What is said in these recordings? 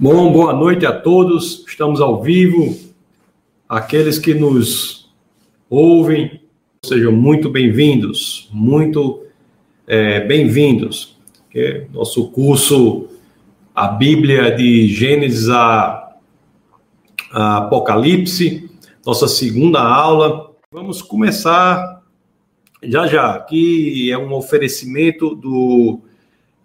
Bom, boa noite a todos. Estamos ao vivo. Aqueles que nos ouvem, sejam muito bem-vindos, muito é, bem-vindos. Nosso curso, a Bíblia de Gênesis a, a Apocalipse, nossa segunda aula. Vamos começar já já. Aqui é um oferecimento do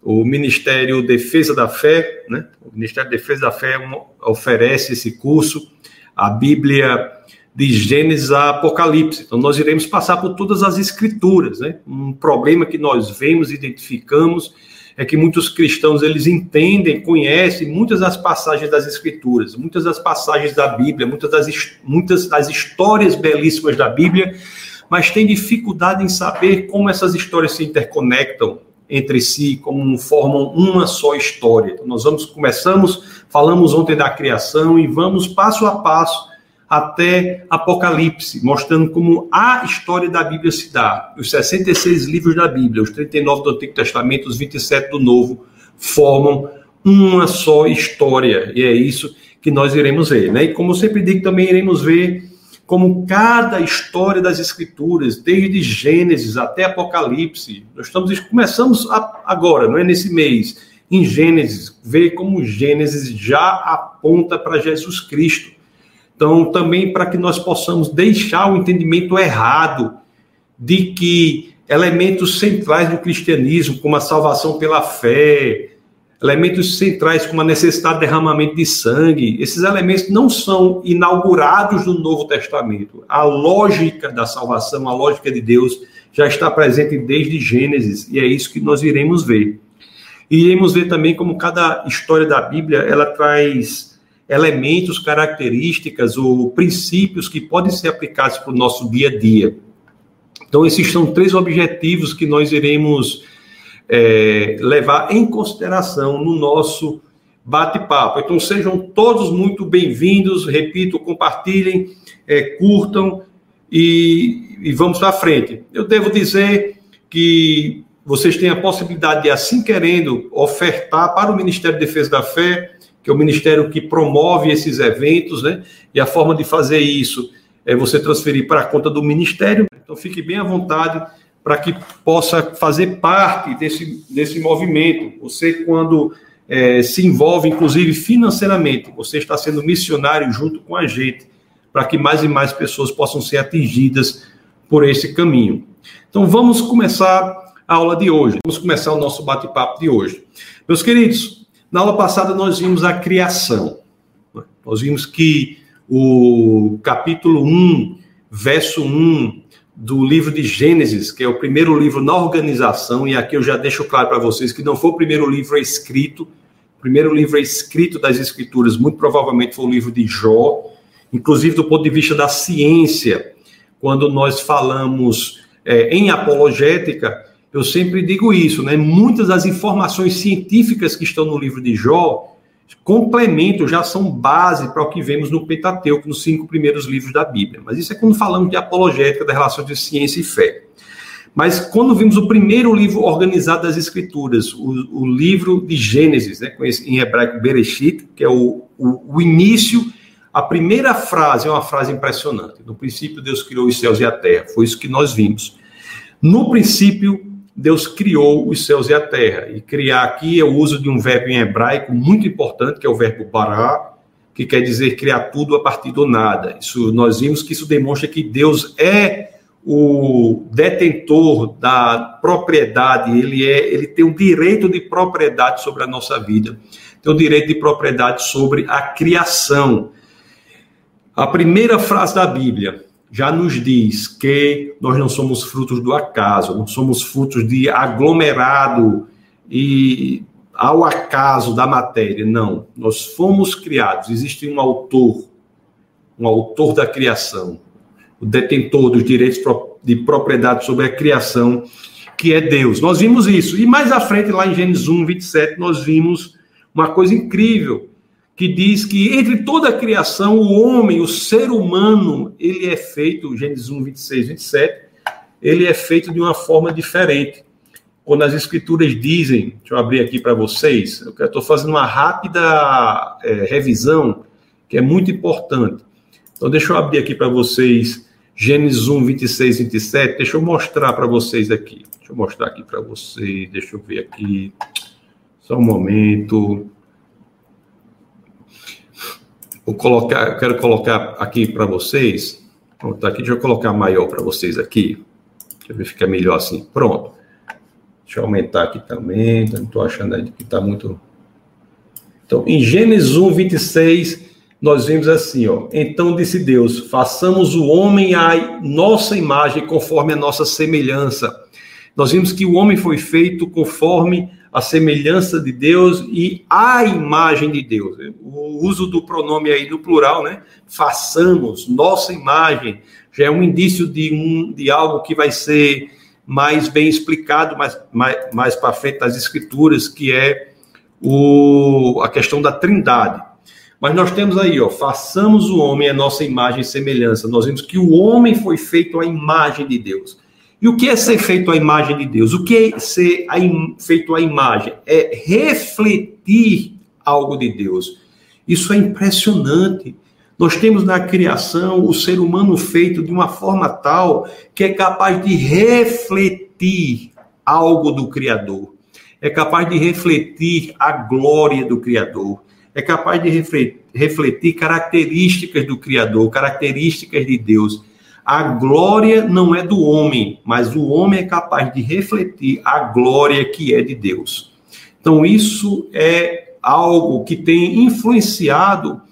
o Ministério Defesa da Fé, né? O Ministério Defesa da Fé oferece esse curso, a Bíblia de Gênesis a Apocalipse. Então, nós iremos passar por todas as escrituras, né? Um problema que nós vemos, identificamos, é que muitos cristãos, eles entendem, conhecem muitas das passagens das escrituras, muitas das passagens da Bíblia, muitas das, muitas das histórias belíssimas da Bíblia, mas têm dificuldade em saber como essas histórias se interconectam, entre si, como formam uma só história. Então, nós vamos começamos, falamos ontem da criação e vamos passo a passo até Apocalipse, mostrando como a história da Bíblia se dá. Os 66 livros da Bíblia, os 39 do Antigo Testamento, os 27 do Novo, formam uma só história. E é isso que nós iremos ver. Né? E como sempre digo, também iremos ver como cada história das Escrituras, desde Gênesis até Apocalipse, nós estamos começamos agora, não é nesse mês, em Gênesis, ver como Gênesis já aponta para Jesus Cristo. Então, também para que nós possamos deixar o entendimento errado de que elementos centrais do cristianismo, como a salvação pela fé, elementos centrais como a necessidade de derramamento de sangue, esses elementos não são inaugurados no Novo Testamento. A lógica da salvação, a lógica de Deus já está presente desde Gênesis, e é isso que nós iremos ver. Iremos ver também como cada história da Bíblia, ela traz elementos, características ou princípios que podem ser aplicados para o nosso dia a dia. Então, esses são três objetivos que nós iremos é, levar em consideração no nosso bate-papo. Então, sejam todos muito bem-vindos, repito, compartilhem, é, curtam e, e vamos para frente. Eu devo dizer que vocês têm a possibilidade de, assim querendo, ofertar para o Ministério de Defesa da Fé, que é o ministério que promove esses eventos, né? E a forma de fazer isso é você transferir para a conta do ministério. Então, fique bem à vontade para que possa fazer parte desse, desse movimento. Você, quando é, se envolve, inclusive financeiramente, você está sendo missionário junto com a gente, para que mais e mais pessoas possam ser atingidas por esse caminho. Então, vamos começar a aula de hoje. Vamos começar o nosso bate-papo de hoje. Meus queridos, na aula passada nós vimos a criação. Nós vimos que o capítulo 1, verso 1, do livro de Gênesis, que é o primeiro livro na organização, e aqui eu já deixo claro para vocês que não foi o primeiro livro escrito, o primeiro livro escrito das Escrituras, muito provavelmente foi o livro de Jó, inclusive do ponto de vista da ciência, quando nós falamos é, em apologética, eu sempre digo isso, né? Muitas das informações científicas que estão no livro de Jó complementos, já são base para o que vemos no Pentateuco, nos cinco primeiros livros da Bíblia. Mas isso é quando falamos de apologética, da relação de ciência e fé. Mas quando vimos o primeiro livro organizado das Escrituras, o, o livro de Gênesis, né, em hebraico Bereshit, que é o, o, o início, a primeira frase é uma frase impressionante. No princípio, Deus criou os céus e a terra. Foi isso que nós vimos. No princípio, Deus criou os céus e a terra. E criar aqui é o uso de um verbo em hebraico muito importante, que é o verbo bará, que quer dizer criar tudo a partir do nada. Isso nós vimos que isso demonstra que Deus é o detentor da propriedade, ele é, ele tem o direito de propriedade sobre a nossa vida. Tem o direito de propriedade sobre a criação. A primeira frase da Bíblia, já nos diz que nós não somos frutos do acaso, não somos frutos de aglomerado e ao acaso da matéria. Não, nós fomos criados. Existe um autor, um autor da criação, o detentor dos direitos de propriedade sobre a criação, que é Deus. Nós vimos isso. E mais à frente, lá em Gênesis 1, 27, nós vimos uma coisa incrível que diz que entre toda a criação, o homem, o ser humano, ele é feito, Gênesis 1, 26, 27, ele é feito de uma forma diferente. quando as escrituras dizem, deixa eu abrir aqui para vocês, eu estou fazendo uma rápida é, revisão, que é muito importante. Então, deixa eu abrir aqui para vocês Gênesis 1, 26, 27. Deixa eu mostrar para vocês aqui. Deixa eu mostrar aqui para vocês. Deixa eu ver aqui. Só um momento. Vou colocar, eu quero colocar aqui para vocês. Pronto, tá aqui, deixa eu colocar maior para vocês aqui. Deixa eu ver fica melhor assim. Pronto. Deixa eu aumentar aqui também. Não estou achando que está muito. Então, em Gênesis 1, 26, nós vemos assim, ó. Então disse Deus: façamos o homem à nossa imagem, conforme a nossa semelhança. Nós vimos que o homem foi feito conforme a semelhança de Deus e a imagem de Deus. O uso do pronome aí no plural, né? Façamos nossa imagem já é um indício de um de algo que vai ser mais bem explicado mais, mais, mais para frente das escrituras, que é o, a questão da trindade. Mas nós temos aí, ó, façamos o homem a nossa imagem e semelhança. Nós vimos que o homem foi feito à imagem de Deus. E o que é ser feito à imagem de Deus? O que é ser feito à imagem? É refletir algo de Deus. Isso é impressionante. Nós temos na criação o ser humano feito de uma forma tal que é capaz de refletir algo do Criador, é capaz de refletir a glória do Criador, é capaz de refletir características do Criador, características de Deus. A glória não é do homem, mas o homem é capaz de refletir a glória que é de Deus. Então, isso é algo que tem influenciado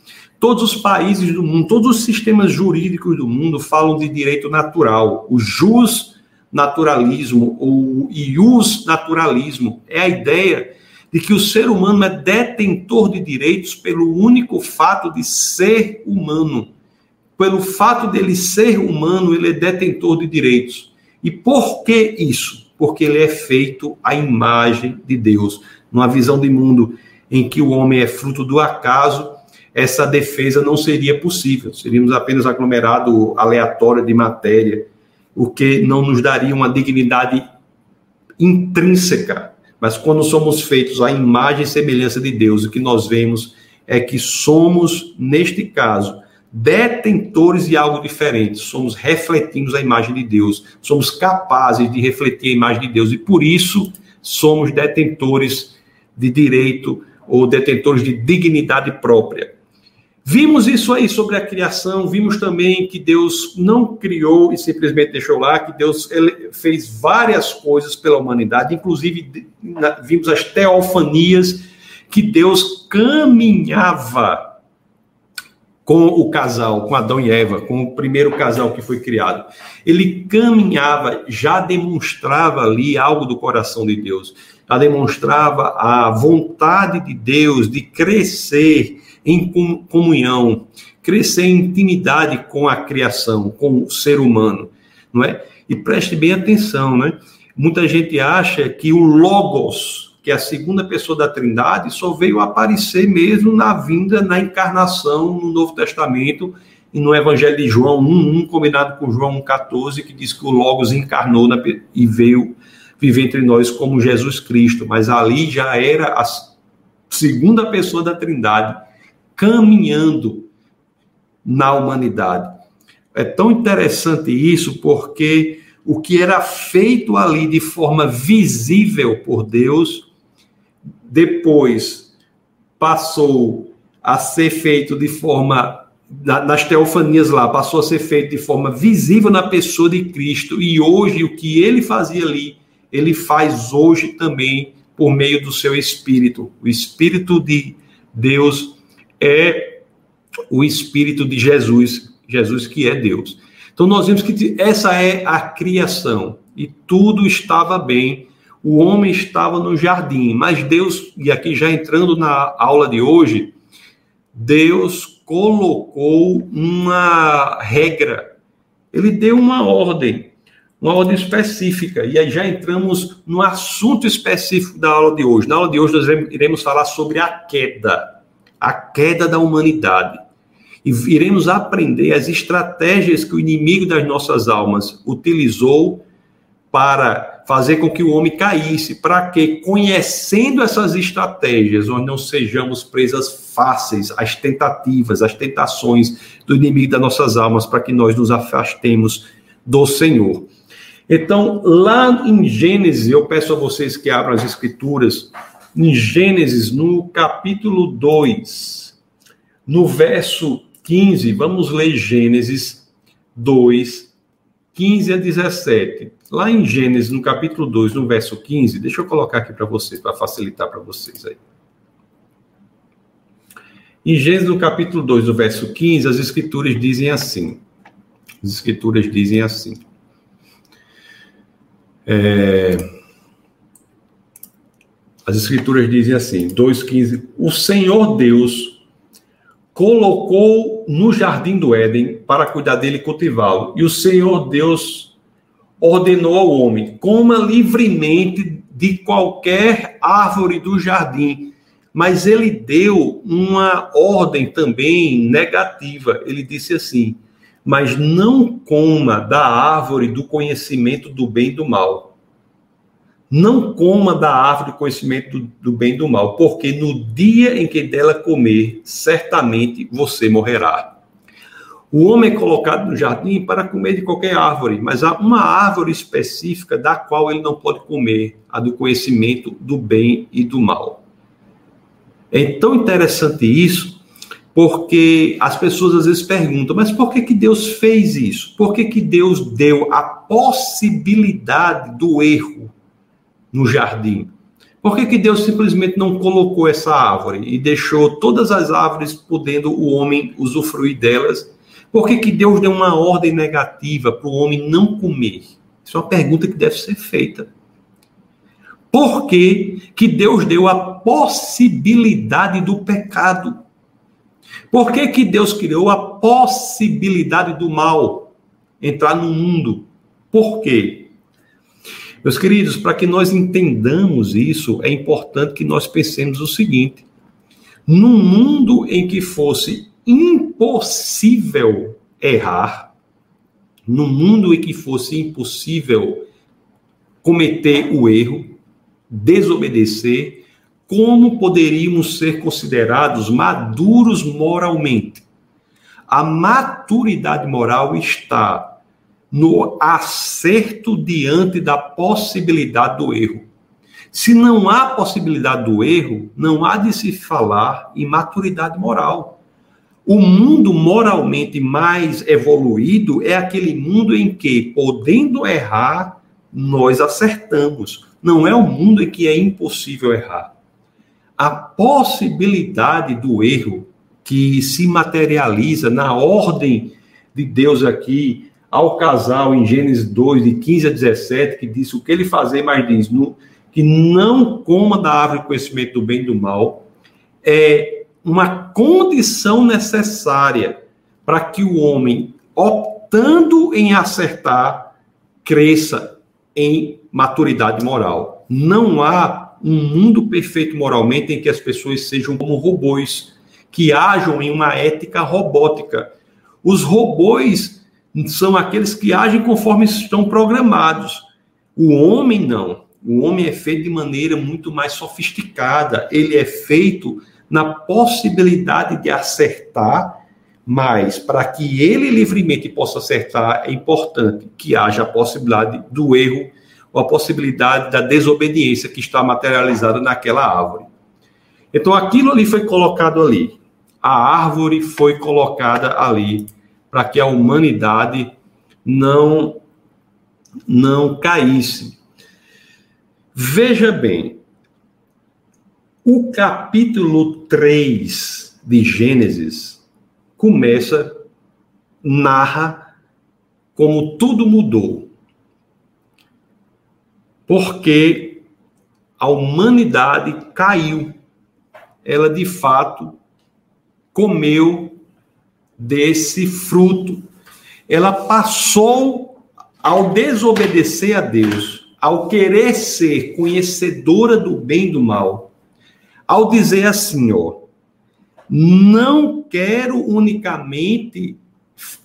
todos os países do mundo, todos os sistemas jurídicos do mundo falam de direito natural. O jus naturalismo ou ius naturalismo é a ideia de que o ser humano é detentor de direitos pelo único fato de ser humano pelo fato dele ser humano, ele é detentor de direitos. E por que isso? Porque ele é feito à imagem de Deus. Numa visão de mundo em que o homem é fruto do acaso, essa defesa não seria possível. Seríamos apenas aglomerado aleatório de matéria, o que não nos daria uma dignidade intrínseca. Mas quando somos feitos à imagem e semelhança de Deus, o que nós vemos é que somos, neste caso, detentores de algo diferente, somos refletindo a imagem de Deus, somos capazes de refletir a imagem de Deus. E por isso somos detentores de direito ou detentores de dignidade própria. Vimos isso aí sobre a criação, vimos também que Deus não criou e simplesmente deixou lá, que Deus fez várias coisas pela humanidade, inclusive vimos as teofanias que Deus caminhava com o casal, com Adão e Eva, com o primeiro casal que foi criado. Ele caminhava, já demonstrava ali algo do coração de Deus, já demonstrava a vontade de Deus de crescer em comunhão, crescer em intimidade com a criação, com o ser humano, não é? E preste bem atenção, né? Muita gente acha que o logos, que é a segunda pessoa da Trindade, só veio aparecer mesmo na vinda, na encarnação no Novo Testamento e no Evangelho de João 1, combinado com João 1,14, que diz que o Logos encarnou na, e veio viver entre nós como Jesus Cristo. Mas ali já era a segunda pessoa da Trindade caminhando na humanidade. É tão interessante isso porque o que era feito ali de forma visível por Deus depois passou a ser feito de forma nas teofanias lá, passou a ser feito de forma visível na pessoa de Cristo, e hoje o que ele fazia ali, ele faz hoje também por meio do seu Espírito. O Espírito de Deus é o Espírito de Jesus, Jesus que é Deus. Então nós vemos que essa é a criação, e tudo estava bem o homem estava no jardim, mas Deus, e aqui já entrando na aula de hoje, Deus colocou uma regra, ele deu uma ordem, uma ordem específica, e aí já entramos no assunto específico da aula de hoje. Na aula de hoje nós iremos falar sobre a queda, a queda da humanidade. E iremos aprender as estratégias que o inimigo das nossas almas utilizou para fazer com que o homem caísse, para que, conhecendo essas estratégias, nós não sejamos presas fáceis às tentativas, às tentações do inimigo das nossas almas, para que nós nos afastemos do Senhor. Então, lá em Gênesis, eu peço a vocês que abram as escrituras, em Gênesis, no capítulo 2, no verso 15, vamos ler Gênesis 2, 15 a 17. Lá em Gênesis, no capítulo 2, no verso 15, deixa eu colocar aqui para vocês, para facilitar para vocês aí. Em Gênesis, no capítulo 2, no verso 15, as escrituras dizem assim. As escrituras dizem assim. É, as escrituras dizem assim, 2,15: O Senhor Deus colocou no jardim do Éden para cuidar dele e cultivá-lo. E o Senhor Deus ordenou ao homem: coma livremente de qualquer árvore do jardim. Mas ele deu uma ordem também negativa. Ele disse assim: mas não coma da árvore do conhecimento do bem e do mal. Não coma da árvore do conhecimento do, bem e do mal, porque no dia em que dela comer, certamente você morrerá. O homem é colocado no jardim para comer de qualquer árvore, mas há uma árvore específica da qual ele não pode comer, a do conhecimento do bem e do mal. É tão interessante isso, porque as pessoas às vezes perguntam, mas por que, que Deus fez isso? Por que, que Deus deu a possibilidade do erro no jardim? Por que, que Deus simplesmente não colocou essa árvore e deixou todas as árvores podendo o homem usufruir delas? Por que, que Deus deu uma ordem negativa para o homem não comer? Isso é uma pergunta que deve ser feita. Por que, que Deus deu a possibilidade do pecado? Por que, que Deus criou a possibilidade do mal entrar no mundo? Por quê? Meus queridos, para que nós entendamos isso, é importante que nós pensemos o seguinte: num mundo em que fosse impossível errar, num mundo em que fosse impossível cometer o erro, desobedecer, como poderíamos ser considerados maduros moralmente? A maturidade moral está no acerto diante da possibilidade do erro. Se não há possibilidade do erro, não há de se falar em maturidade moral. O mundo moralmente mais evoluído é aquele mundo em que, podendo errar, nós acertamos. Não é o um mundo em que é impossível errar a possibilidade do erro que se materializa na ordem de Deus aqui ao casal em Gênesis 2, de 15 a 17, que diz o que ele fazer, mas diz no, que não coma da árvore do conhecimento do bem e do mal, é uma condição necessária para que o homem, optando em acertar, cresça em maturidade moral. Não há um mundo perfeito moralmente em que as pessoas sejam como robôs, que ajam em uma ética robótica. Os robôs são aqueles que agem conforme estão programados. O homem não. O homem é feito de maneira muito mais sofisticada. Ele é feito na possibilidade de acertar, mas para que ele livremente possa acertar, é importante que haja a possibilidade do erro ou a possibilidade da desobediência que está materializada naquela árvore. Então aquilo ali foi colocado ali. A árvore foi colocada ali para que a humanidade não não caísse. Veja bem, o capítulo 3 de Gênesis começa narra como tudo mudou porque a humanidade caiu. Ela de fato comeu desse fruto. Ela passou ao desobedecer a Deus, ao querer ser conhecedora do bem e do mal, ao dizer assim, ó, não quero unicamente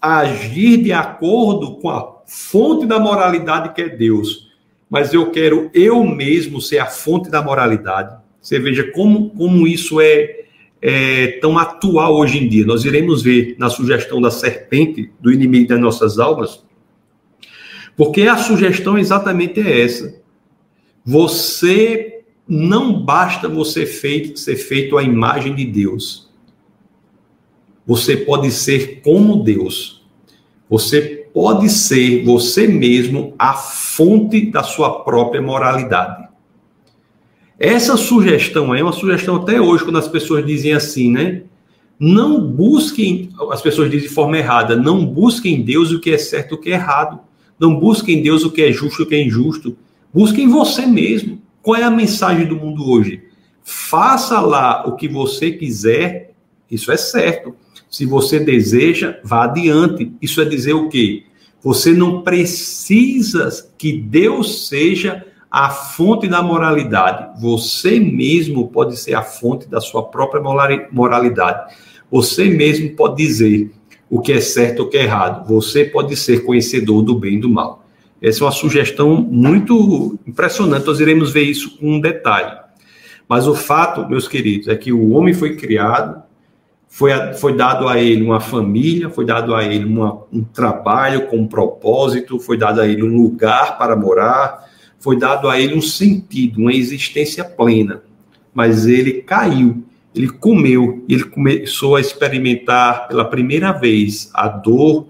agir de acordo com a fonte da moralidade que é Deus, mas eu quero eu mesmo ser a fonte da moralidade. Você veja como, como isso é, é tão atual hoje em dia. Nós iremos ver na sugestão da serpente, do inimigo das nossas almas, porque a sugestão exatamente é essa. Você não basta você feito, ser feito à imagem de Deus. Você pode ser como Deus. Você pode ser você mesmo a fonte da sua própria moralidade. Essa sugestão é uma sugestão até hoje, quando as pessoas dizem assim, né? Não busquem, as pessoas dizem de forma errada, não busquem Deus o que é certo e o que é errado. Não busquem Deus o que é justo e o que é injusto. Busquem você mesmo. Qual é a mensagem do mundo hoje? Faça lá o que você quiser, isso é certo. Se você deseja, vá adiante. Isso é dizer o quê? Você não precisa que Deus seja a fonte da moralidade. Você mesmo pode ser a fonte da sua própria moralidade. Você mesmo pode dizer o que é certo ou o que é errado. Você pode ser conhecedor do bem e do mal. Essa é uma sugestão muito impressionante. Nós iremos ver isso com um detalhe. Mas o fato, meus queridos, é que o homem foi criado, foi, foi dado a ele uma família, foi dado a ele uma, um trabalho com um propósito, foi dado a ele um lugar para morar, foi dado a ele um sentido, uma existência plena, mas ele caiu, ele comeu, ele começou a experimentar pela primeira vez a dor,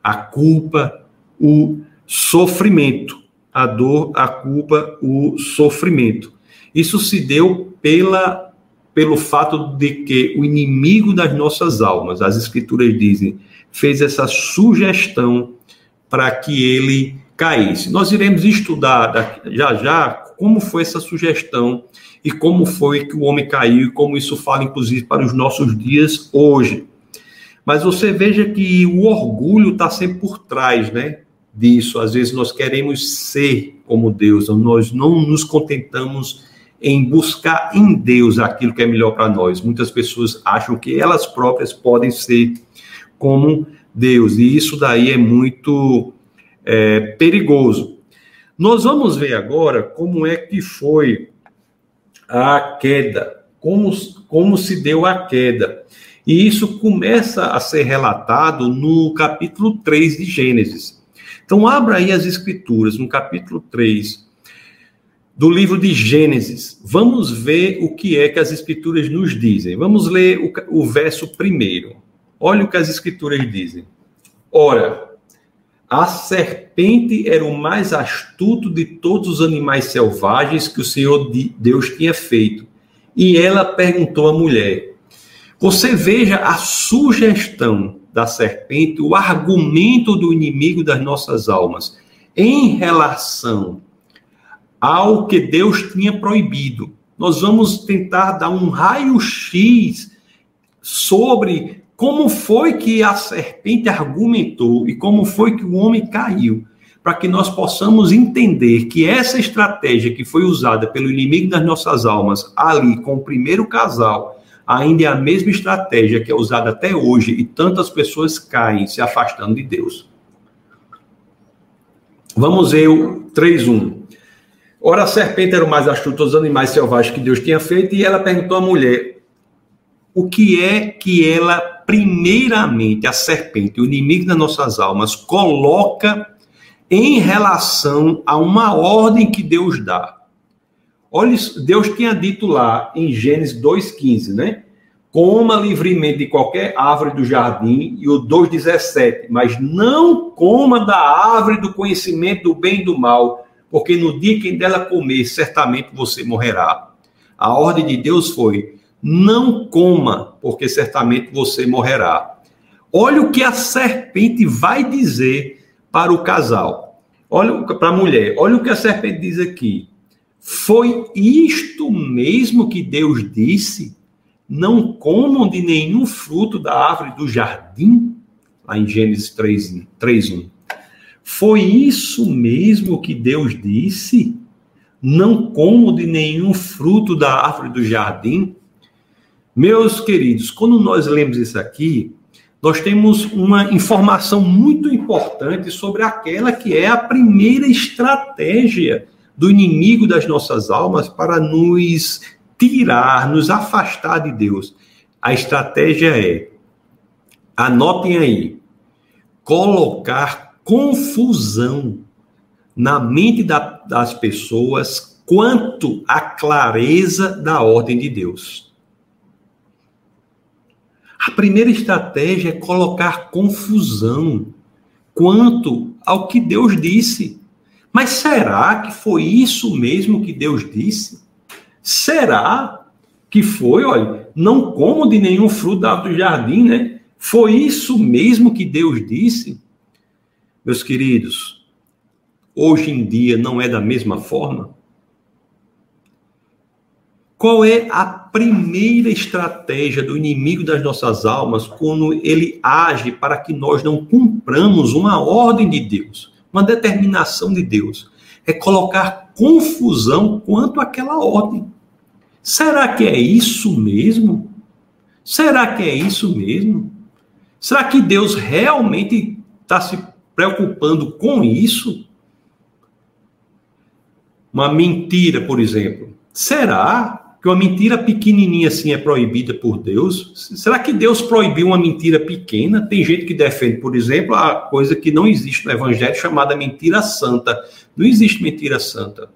a culpa, o sofrimento. A dor, a culpa, o sofrimento. Isso se deu pela pelo fato de que o inimigo das nossas almas, as escrituras dizem, fez essa sugestão para que ele caísse. Nós iremos estudar já já como foi essa sugestão e como foi que o homem caiu e como isso fala, inclusive, para os nossos dias hoje. Mas você veja que o orgulho está sempre por trás, né? Disso. Às vezes nós queremos ser como Deus, nós não nos contentamos em buscar em Deus aquilo que é melhor para nós. Muitas pessoas acham que elas próprias podem ser como Deus, e isso daí é muito é, perigoso. Nós vamos ver agora como é que foi a queda, como, como se deu a queda. E isso começa a ser relatado no capítulo 3 de Gênesis. Então, abra aí as escrituras, no capítulo 3 do livro de Gênesis. Vamos ver o que é que as escrituras nos dizem. Vamos ler o, o verso primeiro. Olha o que as escrituras dizem. Ora, a serpente era o mais astuto de todos os animais selvagens que o Senhor Deus tinha feito. E ela perguntou à mulher: Você veja a sugestão da serpente, o argumento do inimigo das nossas almas em relação ao que Deus tinha proibido. Nós vamos tentar dar um raio-x sobre como foi que a serpente argumentou e como foi que o homem caiu, para que nós possamos entender que essa estratégia que foi usada pelo inimigo das nossas almas ali com o primeiro casal ainda é a mesma estratégia que é usada até hoje e tantas pessoas caem se afastando de Deus. Vamos ver o 3.1. Ora, a serpente era o mais astuto dos animais selvagens que Deus tinha feito, e ela perguntou à mulher: o que é que ela primeiramente, a serpente, o inimigo das nossas almas, coloca em relação a uma ordem que Deus dá. Olha, Deus tinha dito lá em Gênesis 2,15, né? Coma livremente de qualquer árvore do jardim, e o 2,17, mas não coma da árvore do conhecimento do bem e do mal, porque no dia que dela comer, certamente você morrerá. A ordem de Deus foi: não coma, porque certamente você morrerá. Olha o que a serpente vai dizer para o casal. Olha para a mulher. Olha o que a serpente diz aqui. Foi isto mesmo que Deus disse? Não comam de nenhum fruto da árvore do jardim? Lá em Gênesis 3, 3 Foi isso mesmo que Deus disse? Não comam de nenhum fruto da árvore do jardim? Meus queridos, quando nós lemos isso aqui, nós temos uma informação muito importante sobre aquela que é a primeira estratégia do inimigo das nossas almas para nos tirar, nos afastar de Deus. A estratégia é, anotem aí, colocar confusão na mente da, das pessoas quanto à clareza da ordem de Deus. A primeira estratégia é colocar confusão quanto ao que Deus disse. Mas será que foi isso mesmo que Deus disse? Será que foi, olha, não como de nenhum fruto do jardim, né? Foi isso mesmo que Deus disse? Meus queridos, hoje em dia não é da mesma forma? Qual é a primeira estratégia do inimigo das nossas almas quando ele age para que nós não cumpramos uma ordem de Deus, uma determinação de Deus? É colocar confusão quanto àquela ordem. Será que é isso mesmo? Será que é isso mesmo? Será que Deus realmente está se preocupando com isso? Uma mentira, por exemplo. Será que uma mentira pequenininha assim é proibida por Deus? Será que Deus proibiu uma mentira pequena? Tem gente que defende, por exemplo, a coisa que não existe no Evangelho chamada mentira santa. Não existe mentira santa.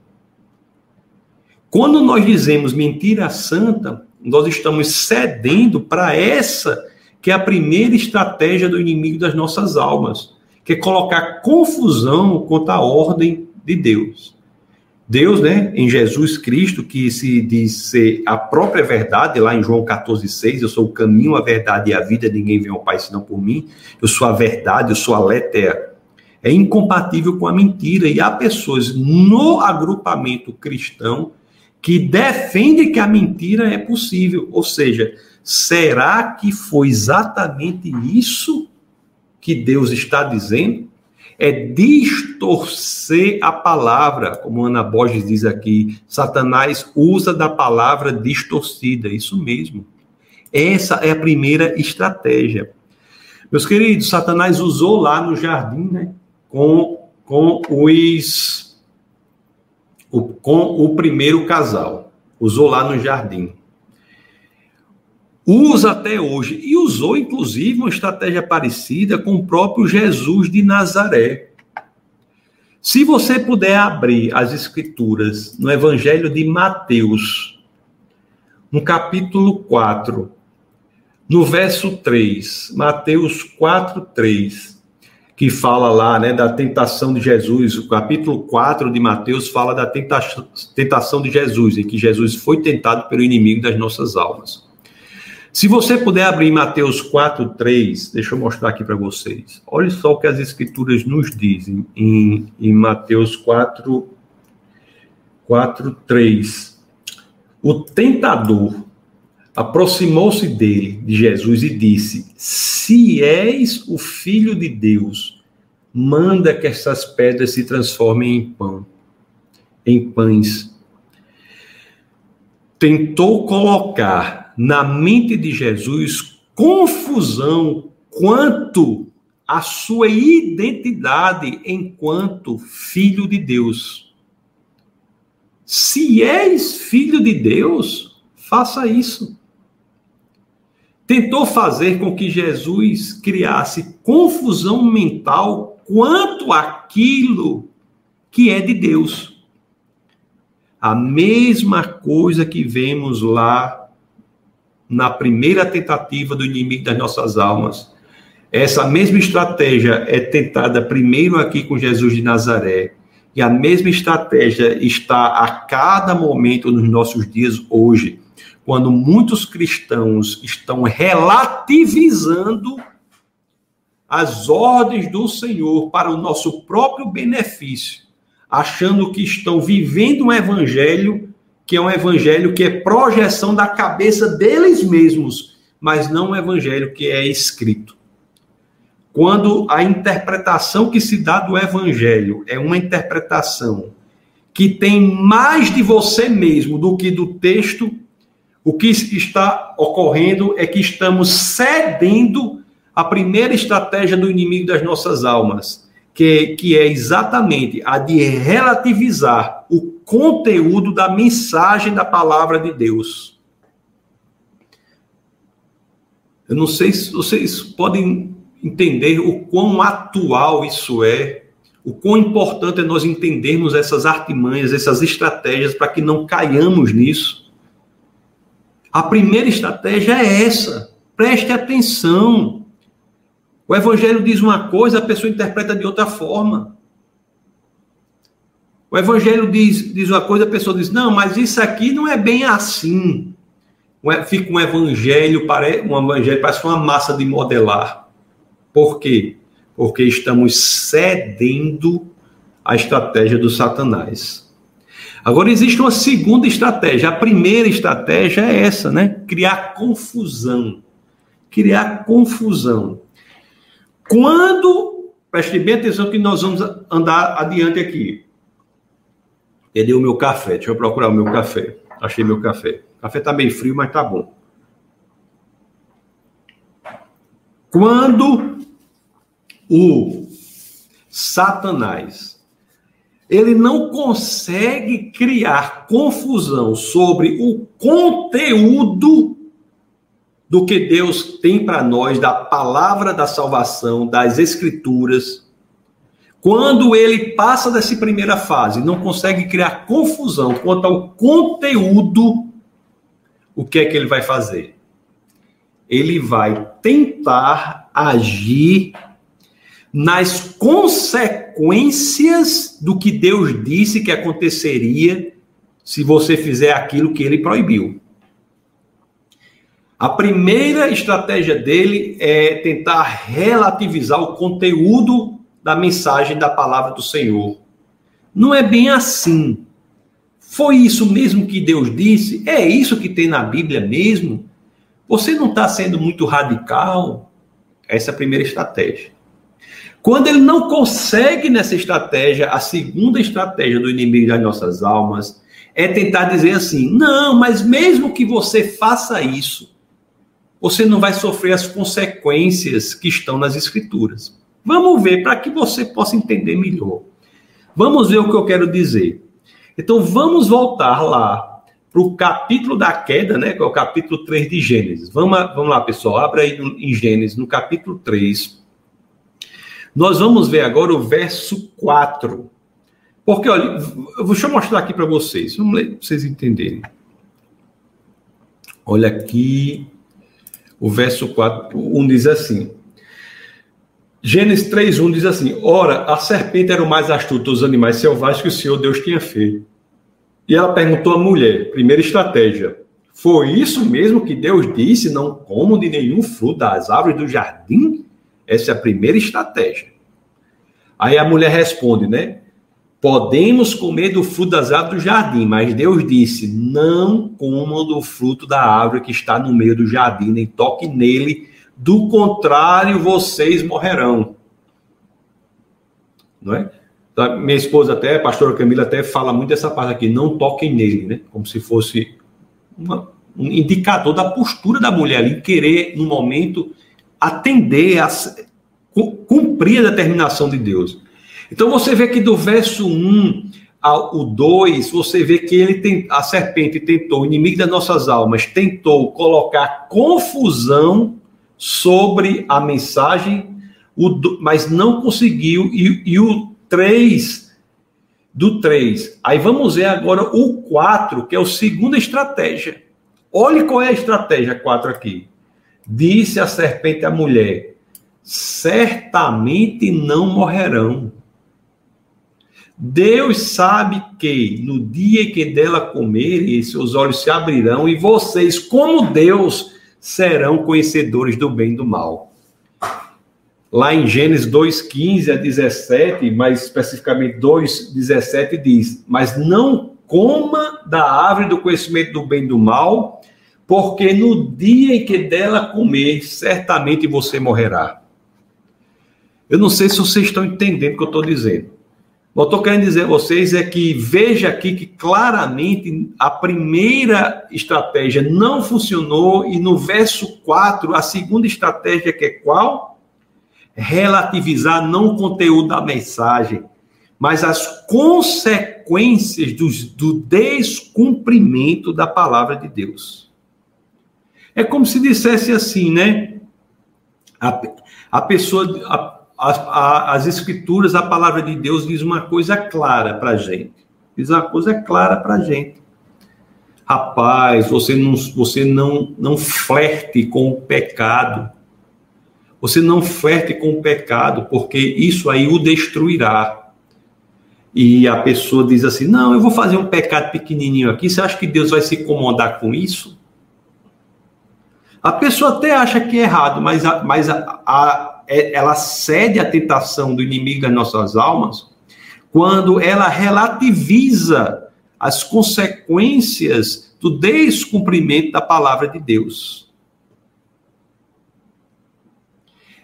Quando nós dizemos mentira santa, nós estamos cedendo para essa que é a primeira estratégia do inimigo das nossas almas, que é colocar confusão contra a ordem de Deus. Deus, né, em Jesus Cristo, que se diz ser a própria verdade, lá em João 14,6, eu sou o caminho, a verdade e a vida, ninguém vem ao Pai senão por mim, eu sou a verdade, eu sou a letra, é incompatível com a mentira, e há pessoas no agrupamento cristão que defende que a mentira é possível. Ou seja, será que foi exatamente isso que Deus está dizendo? É distorcer a palavra, como Ana Borges diz aqui. Satanás usa da palavra distorcida, isso mesmo. Essa é a primeira estratégia. Meus queridos, Satanás usou lá no jardim, né, com, com os o, com o primeiro casal. Usou lá no jardim. Usa até hoje. E usou, inclusive, uma estratégia parecida com o próprio Jesus de Nazaré. Se você puder abrir as Escrituras no Evangelho de Mateus, no capítulo 4, no verso 3, Mateus 4, 3 que fala lá, né, da tentação de Jesus. O capítulo 4 de Mateus fala da tentação, de Jesus, em que Jesus foi tentado pelo inimigo das nossas almas. Se você puder abrir Mateus 4, 3, deixa eu mostrar aqui para vocês. Olha só o que as escrituras nos dizem em, em Mateus 4, 4, 3. O tentador aproximou-se dele, de Jesus, e disse: Se és o filho de Deus, manda que essas pedras se transformem em pão, em pães. Tentou colocar na mente de Jesus confusão quanto à sua identidade enquanto filho de Deus. Se és filho de Deus, faça isso tentou fazer com que Jesus criasse confusão mental quanto àquilo que é de Deus. A mesma coisa que vemos lá na primeira tentativa do inimigo das nossas almas. Essa mesma estratégia é tentada primeiro aqui com Jesus de Nazaré. E a mesma estratégia está a cada momento nos nossos dias hoje quando muitos cristãos estão relativizando as ordens do Senhor para o nosso próprio benefício, achando que estão vivendo um evangelho que é um evangelho que é projeção da cabeça deles mesmos, mas não um evangelho que é escrito. Quando a interpretação que se dá do evangelho é uma interpretação que tem mais de você mesmo do que do texto, o que está ocorrendo é que estamos cedendo a primeira estratégia do inimigo das nossas almas, que, que é exatamente a de relativizar o conteúdo da mensagem da palavra de Deus. Eu não sei se vocês podem entender o quão atual isso é, o quão importante é nós entendermos essas artimanhas, essas estratégias para que não caiamos nisso. A primeira estratégia é essa. Preste atenção. O evangelho diz uma coisa, a pessoa interpreta de outra forma. O evangelho diz, diz uma coisa, a pessoa diz: não, mas isso aqui não é bem assim. Fica um evangelho, um evangelho parece uma massa de modelar. Por quê? Porque estamos cedendo à estratégia do Satanás. Agora existe uma segunda estratégia. A primeira estratégia é essa, né? Criar confusão. Criar confusão. Quando, preste bem atenção que nós vamos andar adiante aqui. Cadê o meu café? Deixa eu procurar o meu café. Achei meu café. O café tá meio frio, mas tá bom. Quando o Satanás ele não consegue criar confusão sobre o conteúdo do que Deus tem para nós, da palavra da salvação, das escrituras. Quando ele passa dessa primeira fase, não consegue criar confusão quanto ao conteúdo, o que é que ele vai fazer? Ele vai tentar agir nas consequências do que Deus disse que aconteceria se você fizer aquilo que ele proibiu. A primeira estratégia dele é tentar relativizar o conteúdo da mensagem da palavra do Senhor. Não é bem assim. Foi isso mesmo que Deus disse? É isso que tem na Bíblia mesmo? Você não está sendo muito radical? Essa é a primeira estratégia. Quando ele não consegue nessa estratégia, a segunda estratégia do inimigo das nossas almas é tentar dizer assim: não, mas mesmo que você faça isso, você não vai sofrer as consequências que estão nas escrituras. Vamos ver para que você possa entender melhor. Vamos ver o que eu quero dizer. Então vamos voltar lá para o capítulo da queda, né? Que é o capítulo 3 de Gênesis. Vamos, vamos lá, pessoal. Abra aí em Gênesis, no capítulo 3. Nós vamos ver agora o verso 4. Porque, olha, deixa eu mostrar aqui para vocês. Vamos ler para vocês entenderem. Olha aqui. O verso 4, 1 diz assim. Gênesis 3:1 diz assim: Ora, a serpente era o mais astuto dos animais selvagens que o Senhor Deus tinha feito. E ela perguntou à mulher, primeira estratégia: Foi isso mesmo que Deus disse? Não comam de nenhum fruto das árvores do jardim? Essa é a primeira estratégia. Aí a mulher responde, né? Podemos comer do fruto das árvores do jardim, mas Deus disse: não comam do fruto da árvore que está no meio do jardim, nem toque nele, do contrário, vocês morrerão. Não é? Então, minha esposa até, a pastora Camila até fala muito dessa parte aqui, não toquem nele, né? Como se fosse uma, um indicador da postura da mulher ali, querer, no momento, atender, a, cumprir a determinação de Deus. Então você vê que do verso 1 ao 2, você vê que ele tem, a serpente tentou, o inimigo das nossas almas, tentou colocar confusão sobre a mensagem, mas não conseguiu, e, e o 3, do 3. Aí vamos ver agora o 4, que é a segunda estratégia. Olhe qual é a estratégia 4 aqui. Disse a serpente à mulher: certamente não morrerão. Deus sabe que no dia que dela comerem, seus olhos se abrirão e vocês, como Deus, serão conhecedores do bem e do mal. Lá em Gênesis 2:15 a 17, mais especificamente 2:17 diz: "Mas não coma da árvore do conhecimento do bem e do mal, porque no dia em que dela comer, certamente você morrerá." Eu não sei se vocês estão entendendo o que eu estou dizendo. O que eu estou querendo dizer a vocês é que veja aqui que claramente a primeira estratégia não funcionou e no verso 4, a segunda estratégia que é qual? relativizar não o conteúdo da mensagem, mas as consequências do, do descumprimento da palavra de Deus. É como se dissesse assim, né? A, a pessoa, a, a, as escrituras, a palavra de Deus diz uma coisa clara para gente. Diz uma coisa clara para gente. Rapaz, você não, você não, não flerte com o pecado. Você não flerte com o pecado, porque isso aí o destruirá. E a pessoa diz assim: Não, eu vou fazer um pecado pequenininho aqui. Você acha que Deus vai se incomodar com isso? A pessoa até acha que é errado, mas, a, mas a, a, ela cede à tentação do inimigo das nossas almas quando ela relativiza as consequências do descumprimento da palavra de Deus.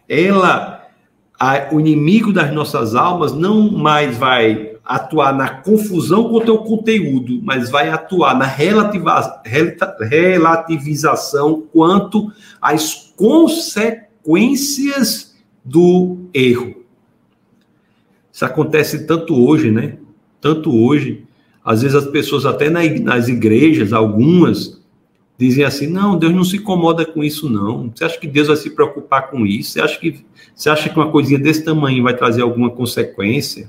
Ela, a, o inimigo das nossas almas, não mais vai atuar na confusão com o teu conteúdo, mas vai atuar na relativa, relativização quanto às consequências do erro. Isso acontece tanto hoje, né? Tanto hoje. Às vezes as pessoas, até nas igrejas, algumas, dizem assim: não, Deus não se incomoda com isso, não. Você acha que Deus vai se preocupar com isso? Você acha que, você acha que uma coisinha desse tamanho vai trazer alguma consequência?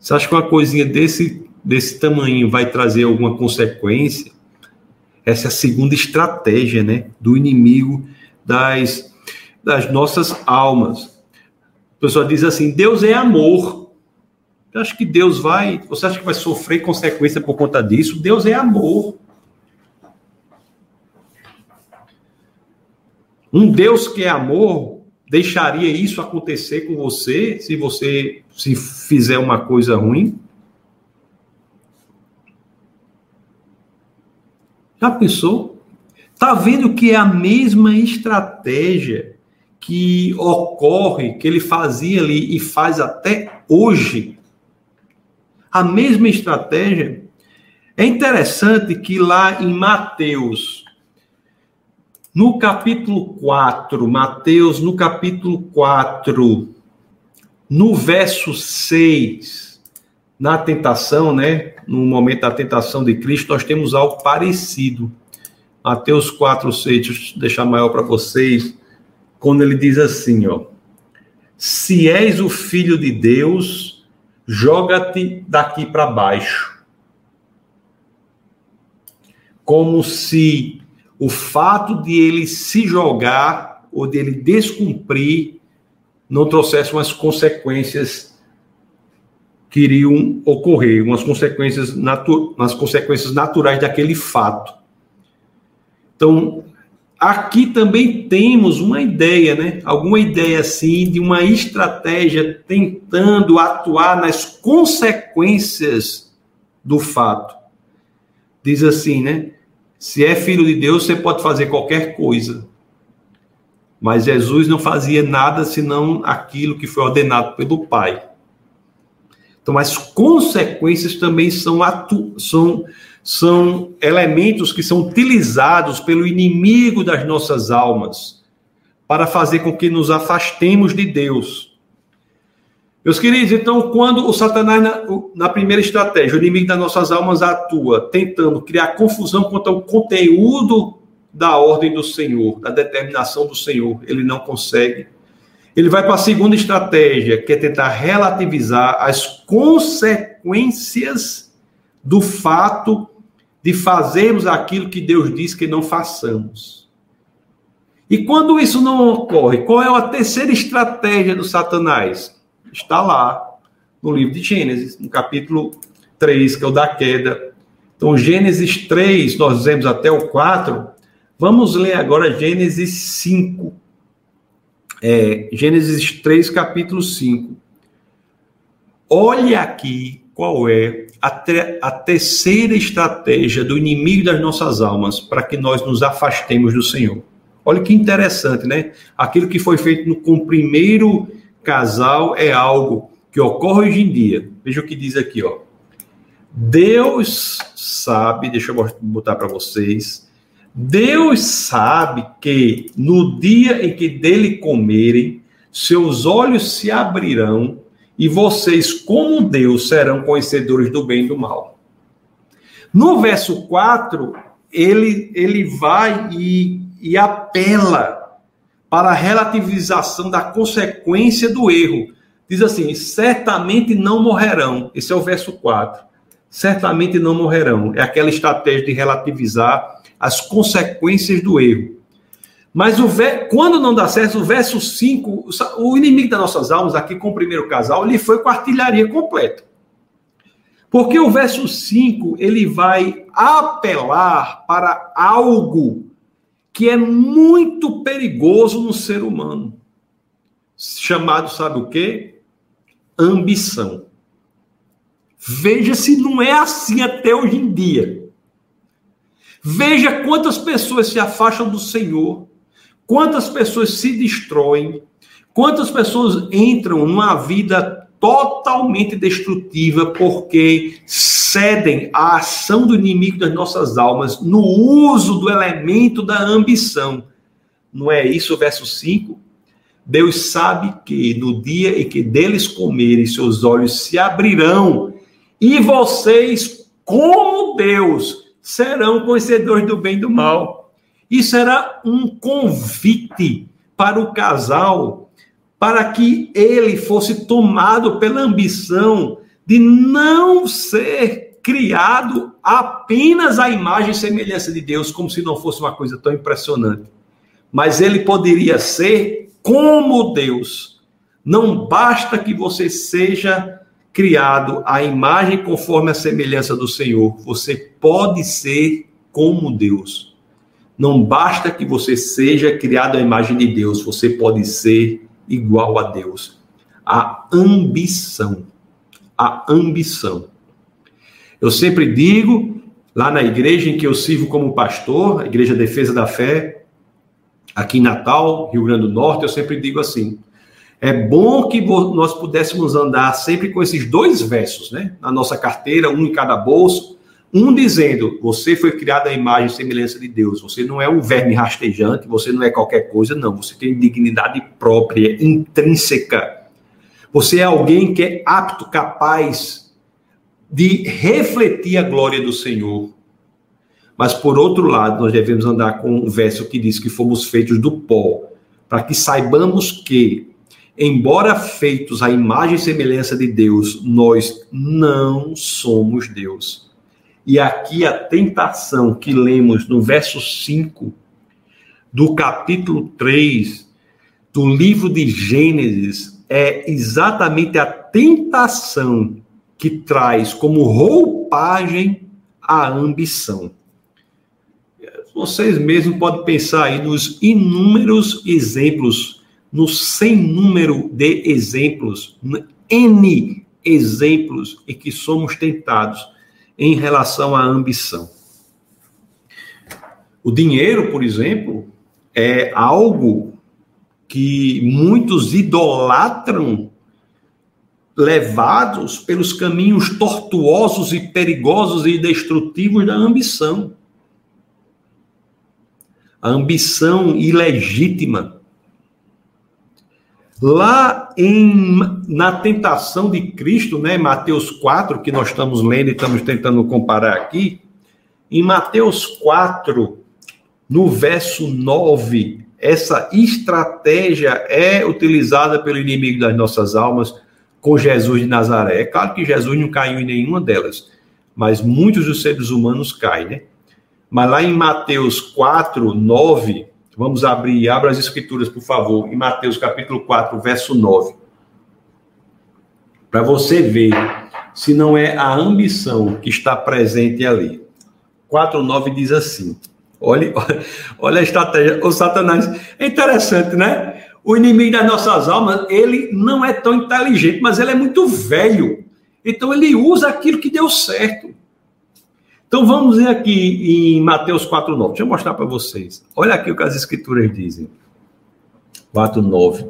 Você acha que uma coisinha desse, desse tamanho vai trazer alguma consequência? Essa é a segunda estratégia né, do inimigo das, das nossas almas. A pessoa diz assim: Deus é amor. Você acha que Deus vai. Você acha que vai sofrer consequência por conta disso? Deus é amor. Um Deus que é amor deixaria isso acontecer com você se você se fizer uma coisa ruim? Já pensou? Tá vendo que é a mesma estratégia que ocorre, que ele fazia ali e faz até hoje? A mesma estratégia. É interessante que lá em Mateus no capítulo 4, Mateus, no capítulo 4, no verso 6, na tentação, né? No momento da tentação de Cristo, nós temos algo parecido. Mateus 4, 6, deixa eu deixar maior para vocês, quando ele diz assim, ó. Se és o filho de Deus, joga-te daqui para baixo. Como se o fato de ele se jogar ou de ele descumprir não trouxesse umas consequências que iriam ocorrer, umas consequências, natu umas consequências naturais daquele fato. Então, aqui também temos uma ideia, né? Alguma ideia assim de uma estratégia tentando atuar nas consequências do fato. Diz assim, né? Se é filho de Deus, você pode fazer qualquer coisa. Mas Jesus não fazia nada senão aquilo que foi ordenado pelo Pai. Então, as consequências também são, atu são, são elementos que são utilizados pelo inimigo das nossas almas para fazer com que nos afastemos de Deus. Meus queridos, então, quando o Satanás, na, na, primeira estratégia, o inimigo das nossas almas atua, tentando criar confusão quanto ao conteúdo da ordem do Senhor, da determinação do Senhor, ele não consegue. Ele vai para a segunda estratégia, que é tentar relativizar as consequências do fato de fazermos aquilo que Deus diz que não façamos. E quando isso não ocorre, qual é a terceira estratégia do Satanás? está lá no livro de Gênesis, no capítulo 3, que é o da queda. Então, Gênesis 3, nós dizemos até o 4. Vamos ler agora Gênesis 5. É, Gênesis 3, capítulo 5. Olhe aqui qual é a, a terceira estratégia do inimigo das nossas almas para que nós nos afastemos do Senhor. Olha que interessante, né? Aquilo que foi feito no, com o primeiro casal é algo que ocorre hoje em dia. Veja o que diz aqui, ó. Deus sabe, deixa eu botar para vocês. Deus sabe que no dia em que dele comerem, seus olhos se abrirão e vocês, como Deus, serão conhecedores do bem e do mal. No verso 4, ele, ele vai e, e apela para a relativização da consequência do erro. Diz assim: certamente não morrerão. Esse é o verso 4. Certamente não morrerão. É aquela estratégia de relativizar as consequências do erro. Mas o quando não dá certo, o verso 5, o inimigo das nossas almas, aqui com o primeiro casal, ele foi com artilharia completa. Porque o verso 5, ele vai apelar para algo que é muito perigoso no ser humano. Chamado, sabe o quê? Ambição. Veja se não é assim até hoje em dia. Veja quantas pessoas se afastam do Senhor Quantas pessoas se destroem? Quantas pessoas entram numa vida totalmente destrutiva porque cedem à ação do inimigo das nossas almas no uso do elemento da ambição? Não é isso o verso 5? Deus sabe que no dia em que deles comerem, seus olhos se abrirão e vocês, como Deus, serão conhecedores do bem e do mal. Isso era um convite para o casal, para que ele fosse tomado pela ambição de não ser criado apenas a imagem e semelhança de Deus, como se não fosse uma coisa tão impressionante. Mas ele poderia ser como Deus. Não basta que você seja criado à imagem conforme a semelhança do Senhor, você pode ser como Deus. Não basta que você seja criado à imagem de Deus, você pode ser igual a Deus. A ambição. A ambição. Eu sempre digo, lá na igreja em que eu sirvo como pastor, a Igreja Defesa da Fé, aqui em Natal, Rio Grande do Norte, eu sempre digo assim: é bom que nós pudéssemos andar sempre com esses dois versos, né? Na nossa carteira, um em cada bolso, um dizendo, você foi criado à imagem e semelhança de Deus, você não é um verme rastejante, você não é qualquer coisa, não, você tem dignidade própria, intrínseca. Você é alguém que é apto, capaz de refletir a glória do Senhor. Mas, por outro lado, nós devemos andar com um verso que diz que fomos feitos do pó, para que saibamos que, embora feitos à imagem e semelhança de Deus, nós não somos Deus. E aqui a tentação que lemos no verso 5 do capítulo 3 do livro de Gênesis é exatamente a tentação que traz como roupagem a ambição. Vocês mesmos podem pensar aí nos inúmeros exemplos, no sem número de exemplos, N exemplos em que somos tentados em relação à ambição. O dinheiro, por exemplo, é algo que muitos idolatram, levados pelos caminhos tortuosos e perigosos e destrutivos da ambição. A ambição ilegítima Lá em, na tentação de Cristo, né, Mateus 4, que nós estamos lendo e estamos tentando comparar aqui, em Mateus 4, no verso 9, essa estratégia é utilizada pelo inimigo das nossas almas com Jesus de Nazaré. É claro que Jesus não caiu em nenhuma delas, mas muitos dos seres humanos caem, né? Mas lá em Mateus 4, 9, Vamos abrir, abra as escrituras, por favor, em Mateus capítulo 4, verso 9. Para você ver se não é a ambição que está presente ali. 4, 9 diz assim. Olha, olha a estratégia. O Satanás. É interessante, né? O inimigo das nossas almas, ele não é tão inteligente, mas ele é muito velho. Então ele usa aquilo que deu certo. Então vamos ver aqui em Mateus 4,9. Deixa eu mostrar para vocês. Olha aqui o que as escrituras dizem. 4,9.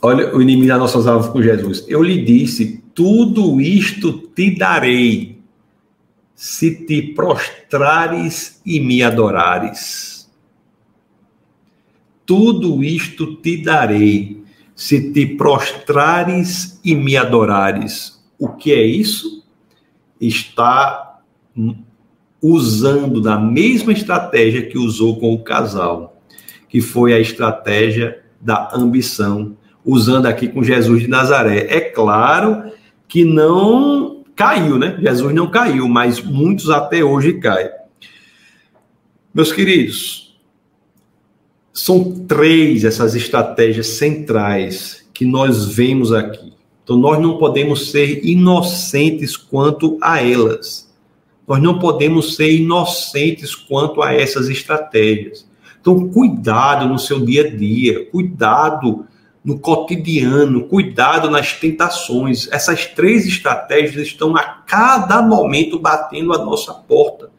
Olha o inimigo das nossas almas com Jesus. Eu lhe disse: tudo isto te darei, se te prostrares e me adorares. tudo isto te darei, se te prostrares e me adorares. O que é isso? Está usando da mesma estratégia que usou com o casal, que foi a estratégia da ambição, usando aqui com Jesus de Nazaré. É claro que não caiu, né? Jesus não caiu, mas muitos até hoje caem. Meus queridos, são três essas estratégias centrais que nós vemos aqui. Então, nós não podemos ser inocentes quanto a elas. Nós não podemos ser inocentes quanto a essas estratégias. Então, cuidado no seu dia a dia, cuidado no cotidiano, cuidado nas tentações. Essas três estratégias estão a cada momento batendo a nossa porta.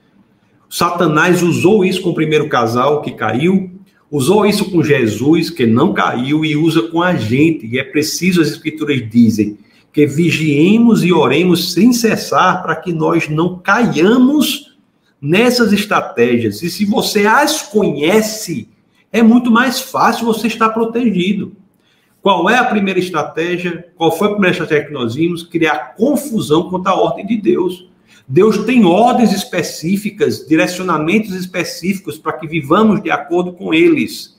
Satanás usou isso com o primeiro casal que caiu, usou isso com Jesus, que não caiu, e usa com a gente. E é preciso, as Escrituras dizem, que vigiemos e oremos sem cessar para que nós não caiamos nessas estratégias. E se você as conhece, é muito mais fácil você estar protegido. Qual é a primeira estratégia? Qual foi a primeira estratégia que nós vimos? Criar confusão contra a ordem de Deus. Deus tem ordens específicas, direcionamentos específicos para que vivamos de acordo com eles.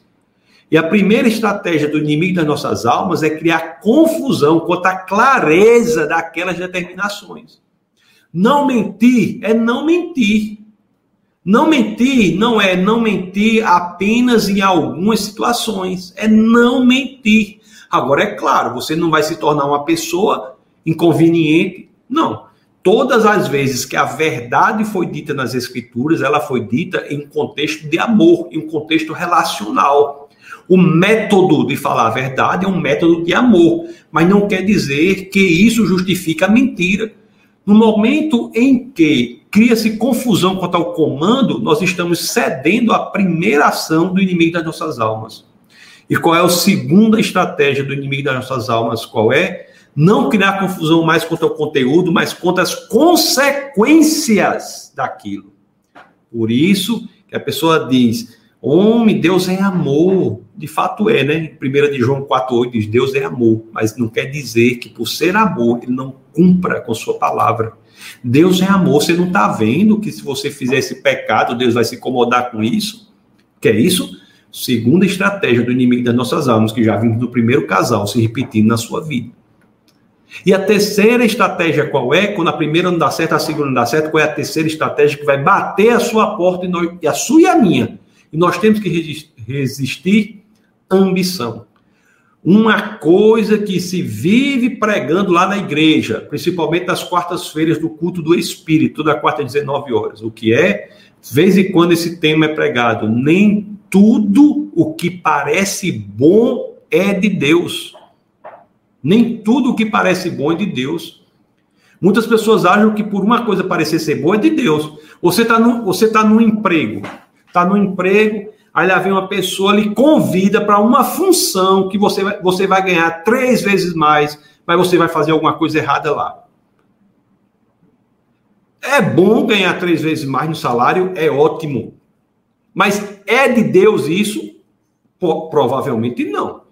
E a primeira estratégia do inimigo das nossas almas é criar confusão quanto à clareza daquelas determinações. Não mentir é não mentir. Não mentir não é não mentir apenas em algumas situações, é não mentir. Agora, é claro, você não vai se tornar uma pessoa inconveniente. Não. Todas as vezes que a verdade foi dita nas Escrituras, ela foi dita em um contexto de amor, em um contexto relacional. O método de falar a verdade é um método de amor, mas não quer dizer que isso justifica a mentira. No momento em que cria-se confusão quanto ao comando, nós estamos cedendo à primeira ação do inimigo das nossas almas. E qual é a segunda estratégia do inimigo das nossas almas? Qual é? Não criar confusão mais contra o conteúdo, mas contra as consequências daquilo. Por isso que a pessoa diz: Homem, Deus é amor. De fato é, né? 1 de João 4,8 diz: Deus é amor, mas não quer dizer que por ser amor ele não cumpra com sua palavra. Deus é amor. Você não está vendo que se você fizer esse pecado, Deus vai se incomodar com isso? Que é isso? Segunda estratégia do inimigo das nossas almas, que já vimos do primeiro casal se repetindo na sua vida. E a terceira estratégia qual é? Quando a primeira não dá certo, a segunda não dá certo, qual é a terceira estratégia que vai bater a sua porta, e, nós, e a sua e a minha? E nós temos que resistir ambição. Uma coisa que se vive pregando lá na igreja, principalmente nas quartas-feiras do culto do Espírito, da quarta às 19 horas. O que é? De vez em quando esse tema é pregado. Nem tudo o que parece bom é de Deus. Nem tudo que parece bom é de Deus. Muitas pessoas acham que por uma coisa parecer ser boa é de Deus. Você está no, você tá no emprego, está no emprego, aí lá vem uma pessoa lhe convida para uma função que você vai, você vai ganhar três vezes mais, mas você vai fazer alguma coisa errada lá. É bom ganhar três vezes mais no salário, é ótimo. Mas é de Deus isso? Provavelmente não.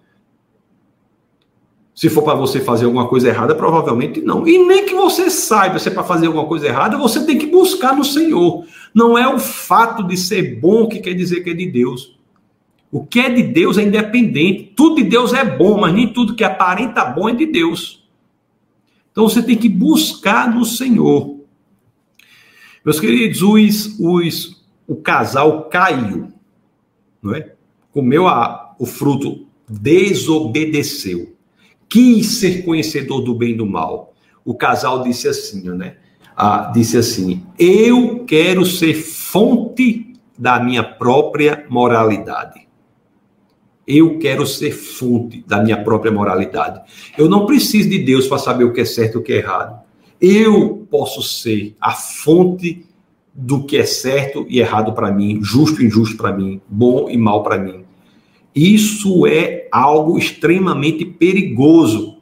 Se for para você fazer alguma coisa errada, provavelmente não. E nem que você saiba se é para fazer alguma coisa errada, você tem que buscar no Senhor. Não é o fato de ser bom que quer dizer que é de Deus. O que é de Deus é independente. Tudo de Deus é bom, mas nem tudo que aparenta bom é de Deus. Então você tem que buscar no Senhor. Meus queridos, os, os, o casal caiu, não é? Comeu a, o fruto, desobedeceu quis ser conhecedor do bem e do mal. O casal disse assim, né? Ah, disse assim: Eu quero ser fonte da minha própria moralidade. Eu quero ser fonte da minha própria moralidade. Eu não preciso de Deus para saber o que é certo e o que é errado. Eu posso ser a fonte do que é certo e errado para mim, justo e injusto para mim, bom e mal para mim. Isso é algo extremamente perigoso.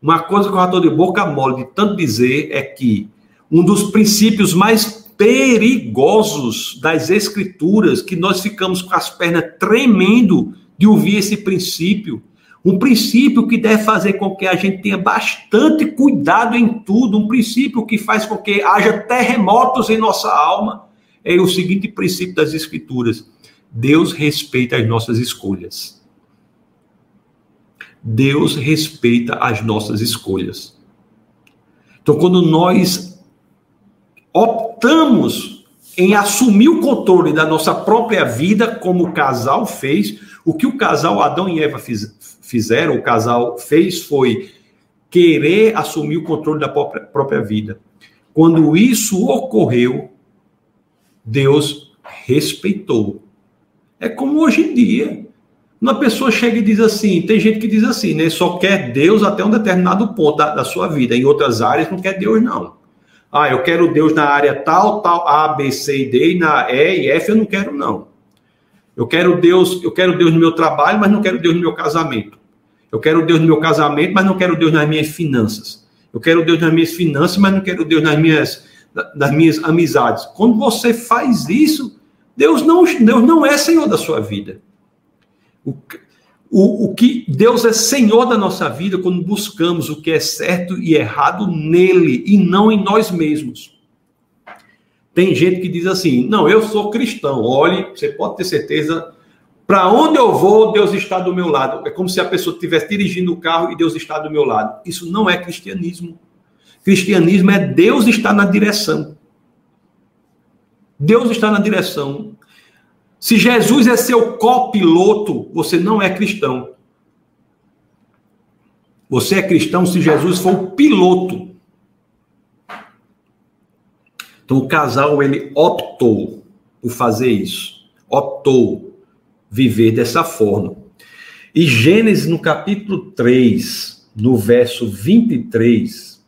Uma coisa que eu estou de boca mole de tanto dizer é que um dos princípios mais perigosos das escrituras, que nós ficamos com as pernas tremendo de ouvir esse princípio. Um princípio que deve fazer com que a gente tenha bastante cuidado em tudo, um princípio que faz com que haja terremotos em nossa alma. É o seguinte princípio das Escrituras: Deus respeita as nossas escolhas. Deus respeita as nossas escolhas. Então, quando nós optamos em assumir o controle da nossa própria vida, como o casal fez, o que o casal Adão e Eva fiz, fizeram, o casal fez foi querer assumir o controle da própria, própria vida. Quando isso ocorreu, Deus respeitou. É como hoje em dia. Uma pessoa chega e diz assim, tem gente que diz assim, né? Só quer Deus até um determinado ponto da, da sua vida. Em outras áreas não quer Deus, não. Ah, eu quero Deus na área tal, tal, A, B, C e D, e na E e F eu não quero, não. Eu quero Deus, eu quero Deus no meu trabalho, mas não quero Deus no meu casamento. Eu quero Deus no meu casamento, mas não quero Deus nas minhas finanças. Eu quero Deus nas minhas finanças, mas não quero Deus nas minhas, nas minhas amizades. Quando você faz isso, Deus não, Deus não é Senhor da sua vida. O, o, o que Deus é Senhor da nossa vida quando buscamos o que é certo e errado nele e não em nós mesmos. Tem gente que diz assim: não, eu sou cristão. Olhe, você pode ter certeza, para onde eu vou, Deus está do meu lado. É como se a pessoa estivesse dirigindo o carro e Deus está do meu lado. Isso não é cristianismo. Cristianismo é Deus está na direção. Deus está na direção. Se Jesus é seu copiloto, você não é cristão. Você é cristão se Jesus for o piloto. Então o casal ele optou por fazer isso. Optou viver dessa forma. E Gênesis no capítulo 3, no verso 23,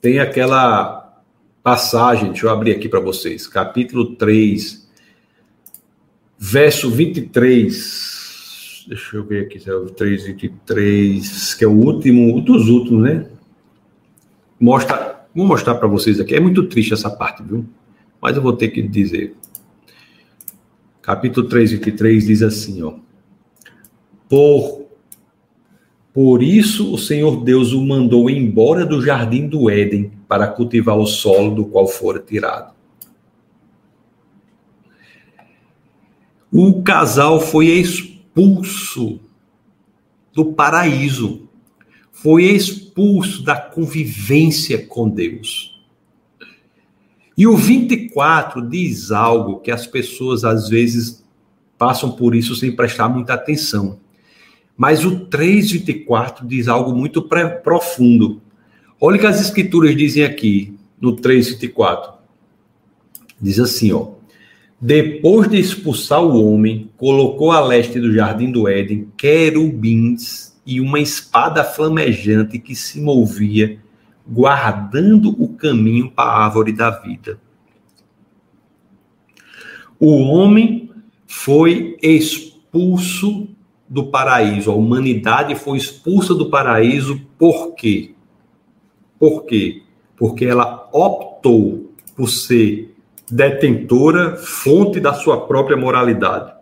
tem aquela passagem, deixa eu abrir aqui para vocês, capítulo 3, verso 23. Deixa eu ver aqui, é o 3, 23, que é o último, dos últimos, né? Mostra, vou mostrar para vocês aqui. É muito triste essa parte, viu? Mas eu vou ter que dizer. Capítulo 3, 23 diz assim, ó. Por por isso o Senhor Deus o mandou embora do jardim do Éden para cultivar o solo do qual fora tirado. O casal foi expulso do paraíso, foi expulso da convivência com Deus. E o 24 diz algo que as pessoas às vezes passam por isso sem prestar muita atenção. Mas o 3,24 diz algo muito profundo. Olha o que as escrituras dizem aqui, no 3,24. Diz assim, ó. Depois de expulsar o homem, colocou a leste do jardim do Éden querubins e uma espada flamejante que se movia, guardando o caminho para a árvore da vida. O homem foi expulso do paraíso. A humanidade foi expulsa do paraíso por quê? Por quê? Porque ela optou por ser detentora, fonte da sua própria moralidade.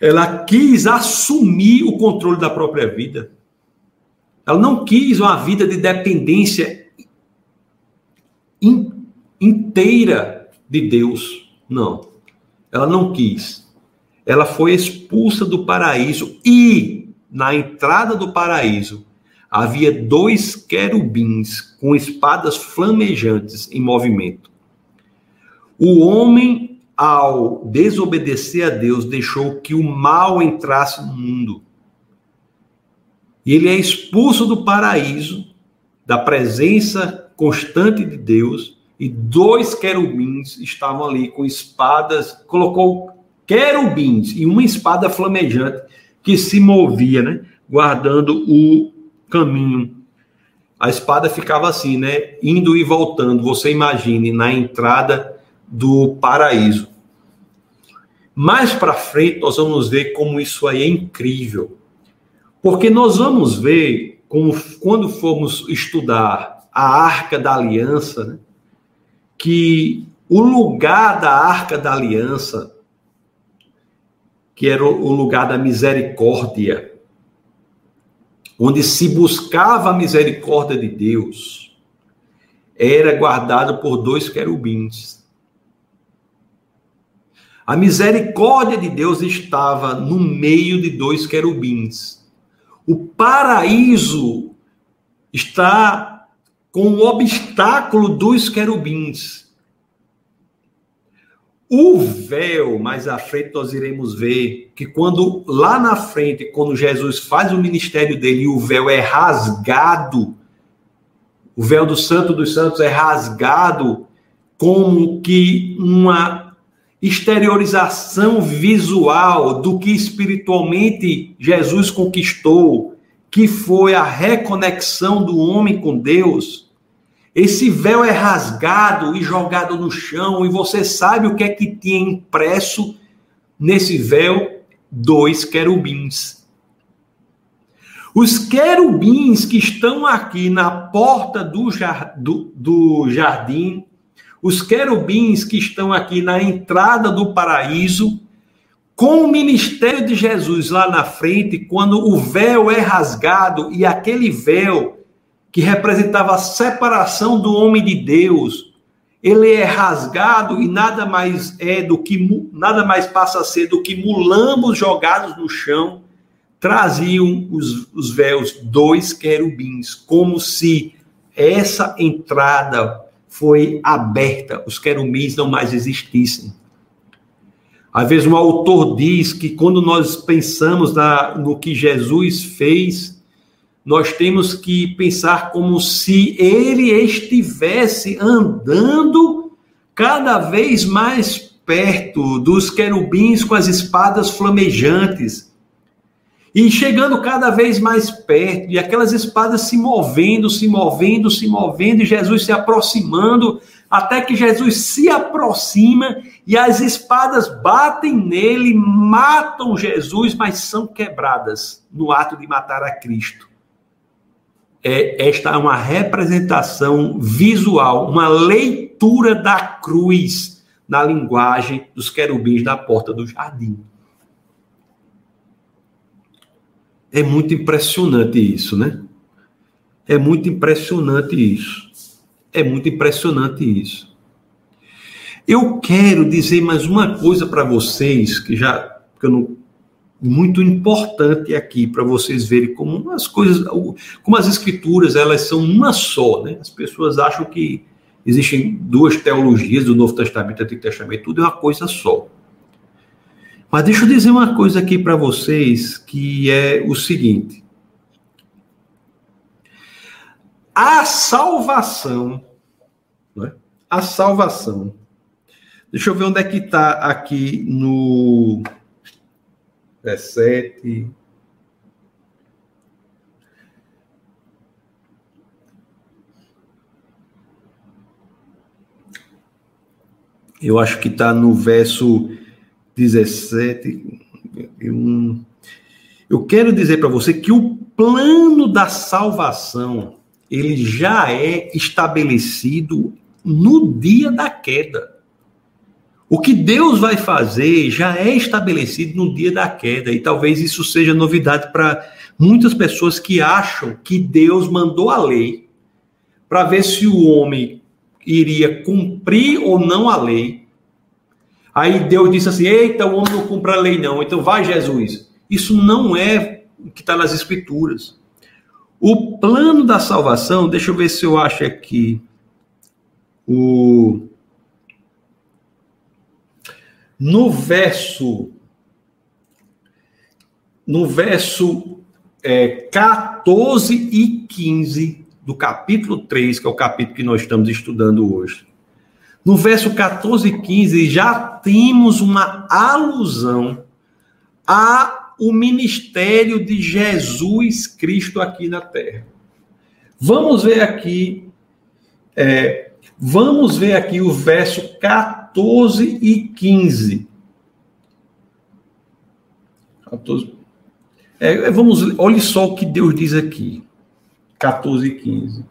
Ela quis assumir o controle da própria vida. Ela não quis uma vida de dependência in, inteira de Deus. Não. Ela não quis ela foi expulsa do paraíso e na entrada do paraíso havia dois querubins com espadas flamejantes em movimento. O homem, ao desobedecer a Deus, deixou que o mal entrasse no mundo. E ele é expulso do paraíso, da presença constante de Deus, e dois querubins estavam ali com espadas, colocou querubins e uma espada flamejante que se movia, né? Guardando o caminho. A espada ficava assim, né? Indo e voltando. Você imagine na entrada do paraíso. Mais para frente nós vamos ver como isso aí é incrível. Porque nós vamos ver como, quando formos estudar a Arca da Aliança, né? que o lugar da Arca da Aliança que era o lugar da misericórdia, onde se buscava a misericórdia de Deus, era guardado por dois querubins. A misericórdia de Deus estava no meio de dois querubins. O paraíso está com o obstáculo dos querubins. O véu, mais à frente nós iremos ver que quando lá na frente, quando Jesus faz o ministério dele o véu é rasgado, o véu do Santo dos Santos é rasgado como que uma exteriorização visual do que espiritualmente Jesus conquistou, que foi a reconexão do homem com Deus. Esse véu é rasgado e jogado no chão, e você sabe o que é que tinha impresso nesse véu? Dois querubins. Os querubins que estão aqui na porta do, do, do jardim os querubins que estão aqui na entrada do paraíso, com o ministério de Jesus lá na frente, quando o véu é rasgado e aquele véu que representava a separação do homem de Deus, ele é rasgado e nada mais é do que nada mais passa a ser do que mulambos jogados no chão traziam os, os véus dois querubins, como se essa entrada foi aberta, os querubins não mais existissem. Às vezes, um autor diz que quando nós pensamos na, no que Jesus fez, nós temos que pensar como se ele estivesse andando cada vez mais perto dos querubins com as espadas flamejantes e chegando cada vez mais perto, e aquelas espadas se movendo, se movendo, se movendo, e Jesus se aproximando, até que Jesus se aproxima e as espadas batem nele, matam Jesus, mas são quebradas no ato de matar a Cristo. É, esta é uma representação visual, uma leitura da cruz na linguagem dos querubins da porta do jardim. É muito impressionante isso, né? É muito impressionante isso. É muito impressionante isso. Eu quero dizer mais uma coisa para vocês que já que eu não, muito importante aqui para vocês verem como as coisas, como as escrituras elas são uma só, né? As pessoas acham que existem duas teologias do Novo Testamento e Antigo Testamento, tudo é uma coisa só. Mas deixa eu dizer uma coisa aqui para vocês, que é o seguinte. A salvação, né? a salvação. Deixa eu ver onde é que está aqui no 17. Eu acho que está no verso 17. Eu, quero dizer para você que o plano da salvação ele já é estabelecido no dia da queda. O que Deus vai fazer já é estabelecido no dia da queda, e talvez isso seja novidade para muitas pessoas que acham que Deus mandou a lei para ver se o homem iria cumprir ou não a lei, Aí Deus disse assim: Eita, o homem não cumpre a lei, não. Então vai, Jesus. Isso não é o que está nas Escrituras. O plano da salvação, deixa eu ver se eu acho aqui. O... No verso. No verso é, 14 e 15 do capítulo 3, que é o capítulo que nós estamos estudando hoje. No verso 14 e 15 já temos uma alusão a o ministério de Jesus Cristo aqui na Terra. Vamos ver aqui, é, vamos ver aqui o verso 14 e 15. 14. É, vamos, olhe só o que Deus diz aqui. 14 e 15.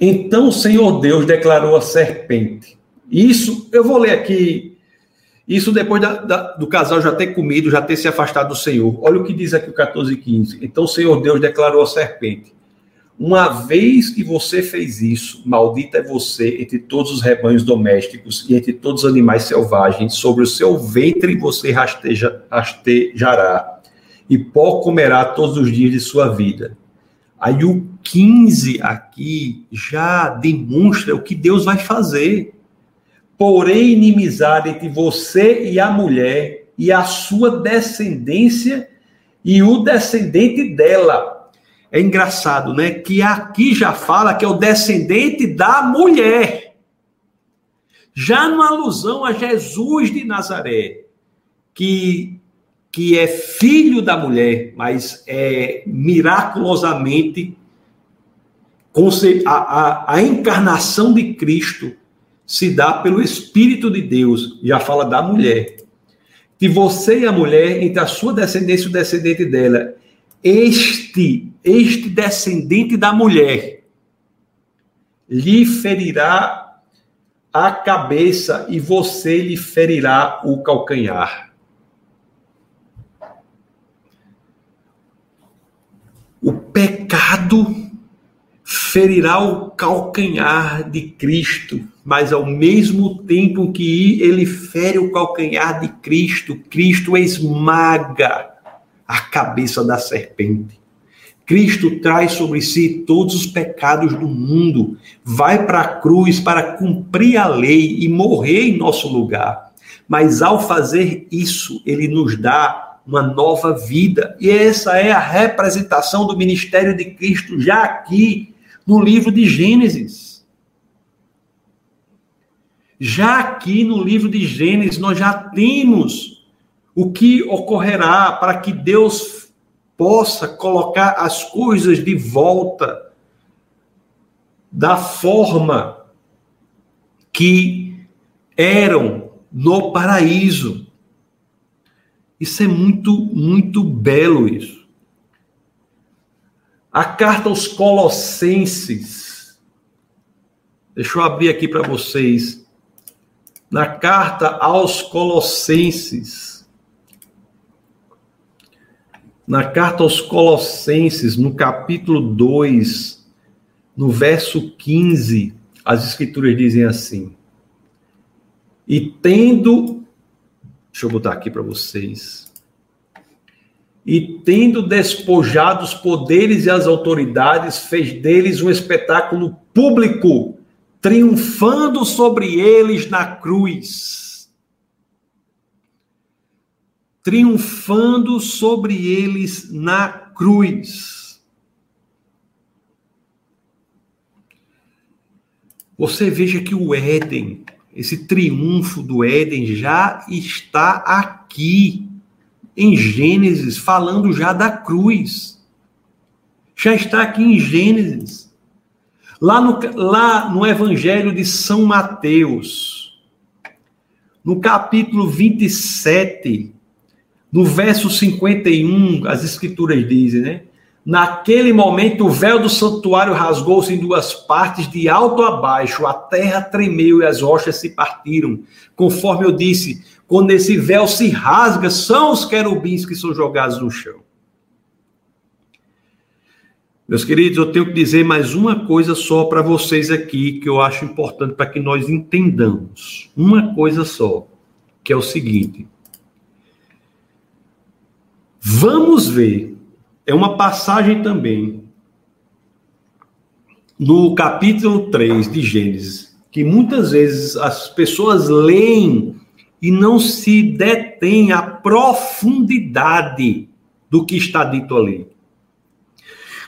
Então o Senhor Deus declarou a serpente. Isso, eu vou ler aqui Isso depois da, da, do casal já ter comido, já ter se afastado do Senhor. Olha o que diz aqui o 14 e 15. Então o Senhor Deus declarou à serpente: Uma vez que você fez isso, maldita é você entre todos os rebanhos domésticos e entre todos os animais selvagens, sobre o seu ventre você rasteja, rastejará, e pó comerá todos os dias de sua vida. Aí o 15 aqui já demonstra o que Deus vai fazer porém inimizade entre você e a mulher, e a sua descendência e o descendente dela. É engraçado, né? Que aqui já fala que é o descendente da mulher. Já numa alusão a Jesus de Nazaré, que, que é filho da mulher, mas é miraculosamente a, a, a encarnação de Cristo se dá pelo Espírito de Deus, já fala da mulher. Que você e a mulher, entre a sua descendência e o descendente dela, este, este descendente da mulher, lhe ferirá a cabeça e você lhe ferirá o calcanhar. O pecado ferirá o calcanhar de Cristo, mas ao mesmo tempo que ele fere o calcanhar de Cristo, Cristo esmaga a cabeça da serpente. Cristo traz sobre si todos os pecados do mundo, vai para a cruz para cumprir a lei e morrer em nosso lugar. Mas ao fazer isso, ele nos dá uma nova vida. E essa é a representação do ministério de Cristo já aqui no livro de Gênesis. Já aqui no livro de Gênesis, nós já temos o que ocorrerá para que Deus possa colocar as coisas de volta da forma que eram no paraíso. Isso é muito, muito belo isso. A carta aos Colossenses. Deixa eu abrir aqui para vocês. Na carta aos Colossenses. Na carta aos Colossenses, no capítulo 2, no verso 15, as escrituras dizem assim: E tendo. Deixa eu botar aqui para vocês e, tendo despojado os poderes e as autoridades, fez deles um espetáculo público, triunfando sobre eles na cruz. Triunfando sobre eles na cruz. Você veja que o Éden, esse triunfo do Éden já está aqui em Gênesis, falando já da cruz. Já está aqui em Gênesis. Lá no, lá no Evangelho de São Mateus, no capítulo 27, no verso 51, as Escrituras dizem, né? Naquele momento, o véu do santuário rasgou-se em duas partes, de alto a baixo, a terra tremeu e as rochas se partiram. Conforme eu disse, quando esse véu se rasga, são os querubins que são jogados no chão. Meus queridos, eu tenho que dizer mais uma coisa só para vocês aqui, que eu acho importante para que nós entendamos. Uma coisa só, que é o seguinte. Vamos ver é uma passagem também no capítulo 3 de Gênesis, que muitas vezes as pessoas leem e não se detêm a profundidade do que está dito ali.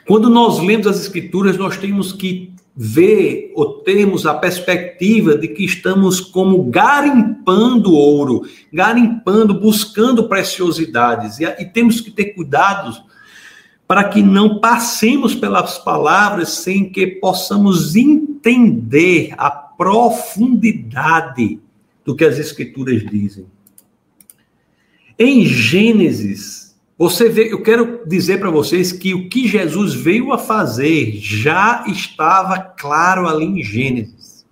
Quando nós lemos as escrituras, nós temos que ver ou temos a perspectiva de que estamos como garimpando ouro, garimpando, buscando preciosidades, e, e temos que ter cuidados para que não passemos pelas palavras sem que possamos entender a profundidade do que as Escrituras dizem. Em Gênesis, você vê, eu quero dizer para vocês que o que Jesus veio a fazer já estava claro ali em Gênesis.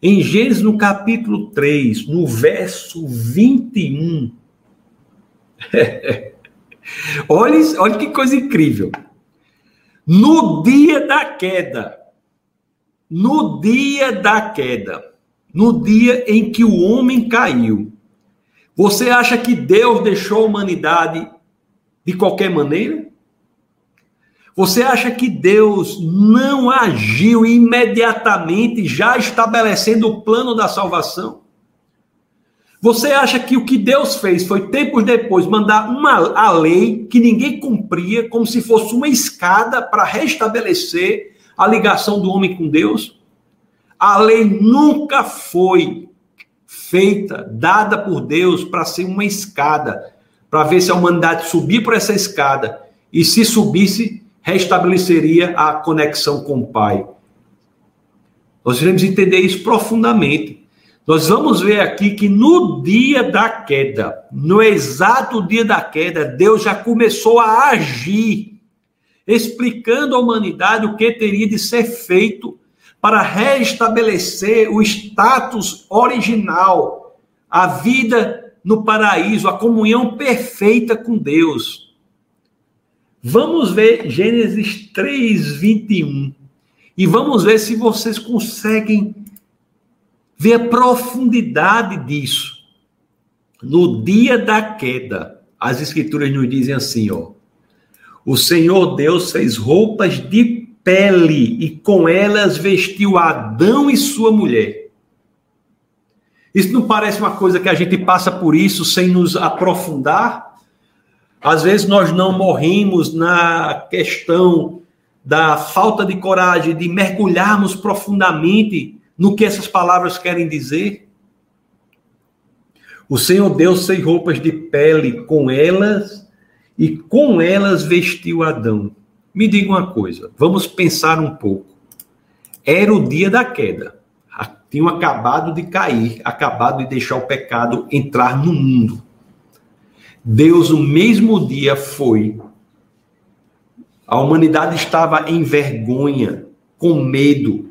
Em Gênesis, no capítulo 3, no verso 21. olha, olha que coisa incrível. No dia da queda, no dia da queda, no dia em que o homem caiu, você acha que Deus deixou a humanidade de qualquer maneira? Você acha que Deus não agiu imediatamente, já estabelecendo o plano da salvação? Você acha que o que Deus fez foi tempos depois mandar uma a lei que ninguém cumpria, como se fosse uma escada para restabelecer a ligação do homem com Deus? A lei nunca foi feita, dada por Deus para ser uma escada, para ver se a humanidade subir por essa escada e se subisse restabeleceria a conexão com o Pai. Nós iremos entender isso profundamente. Nós vamos ver aqui que no dia da queda, no exato dia da queda, Deus já começou a agir, explicando à humanidade o que teria de ser feito para restabelecer o status original, a vida no paraíso, a comunhão perfeita com Deus. Vamos ver Gênesis 3, 21. E vamos ver se vocês conseguem ver a profundidade disso. No dia da queda, as escrituras nos dizem assim, ó. O Senhor Deus fez roupas de pele e com elas vestiu Adão e sua mulher. Isso não parece uma coisa que a gente passa por isso sem nos aprofundar? Às vezes nós não morrimos na questão da falta de coragem de mergulharmos profundamente no que essas palavras querem dizer. O Senhor Deus fez roupas de pele com elas e com elas vestiu Adão. Me diga uma coisa, vamos pensar um pouco. Era o dia da queda. Tinham acabado de cair, acabado de deixar o pecado entrar no mundo. Deus, no mesmo dia, foi. A humanidade estava em vergonha, com medo.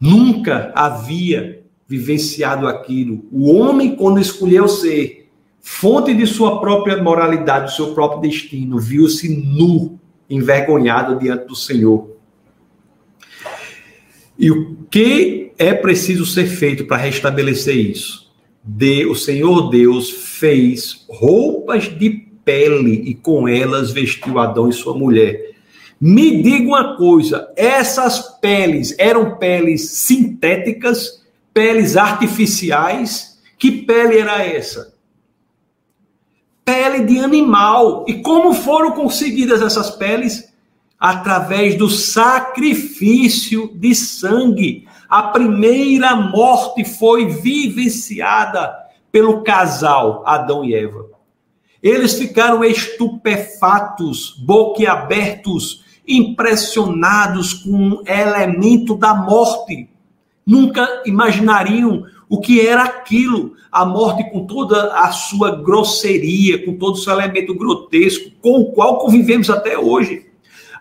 Nunca havia vivenciado aquilo. O homem, quando escolheu ser fonte de sua própria moralidade, do seu próprio destino, viu-se nu, envergonhado diante do Senhor. E o que é preciso ser feito para restabelecer isso? de, o Senhor Deus fez roupas de pele e com elas vestiu Adão e sua mulher. Me diga uma coisa: essas peles eram peles sintéticas, peles artificiais? Que pele era essa? Pele de animal. E como foram conseguidas essas peles? Através do sacrifício de sangue. A primeira morte foi vivenciada pelo casal Adão e Eva. Eles ficaram estupefatos, boquiabertos, impressionados com o elemento da morte. Nunca imaginariam o que era aquilo, a morte com toda a sua grosseria, com todo o seu elemento grotesco, com o qual convivemos até hoje.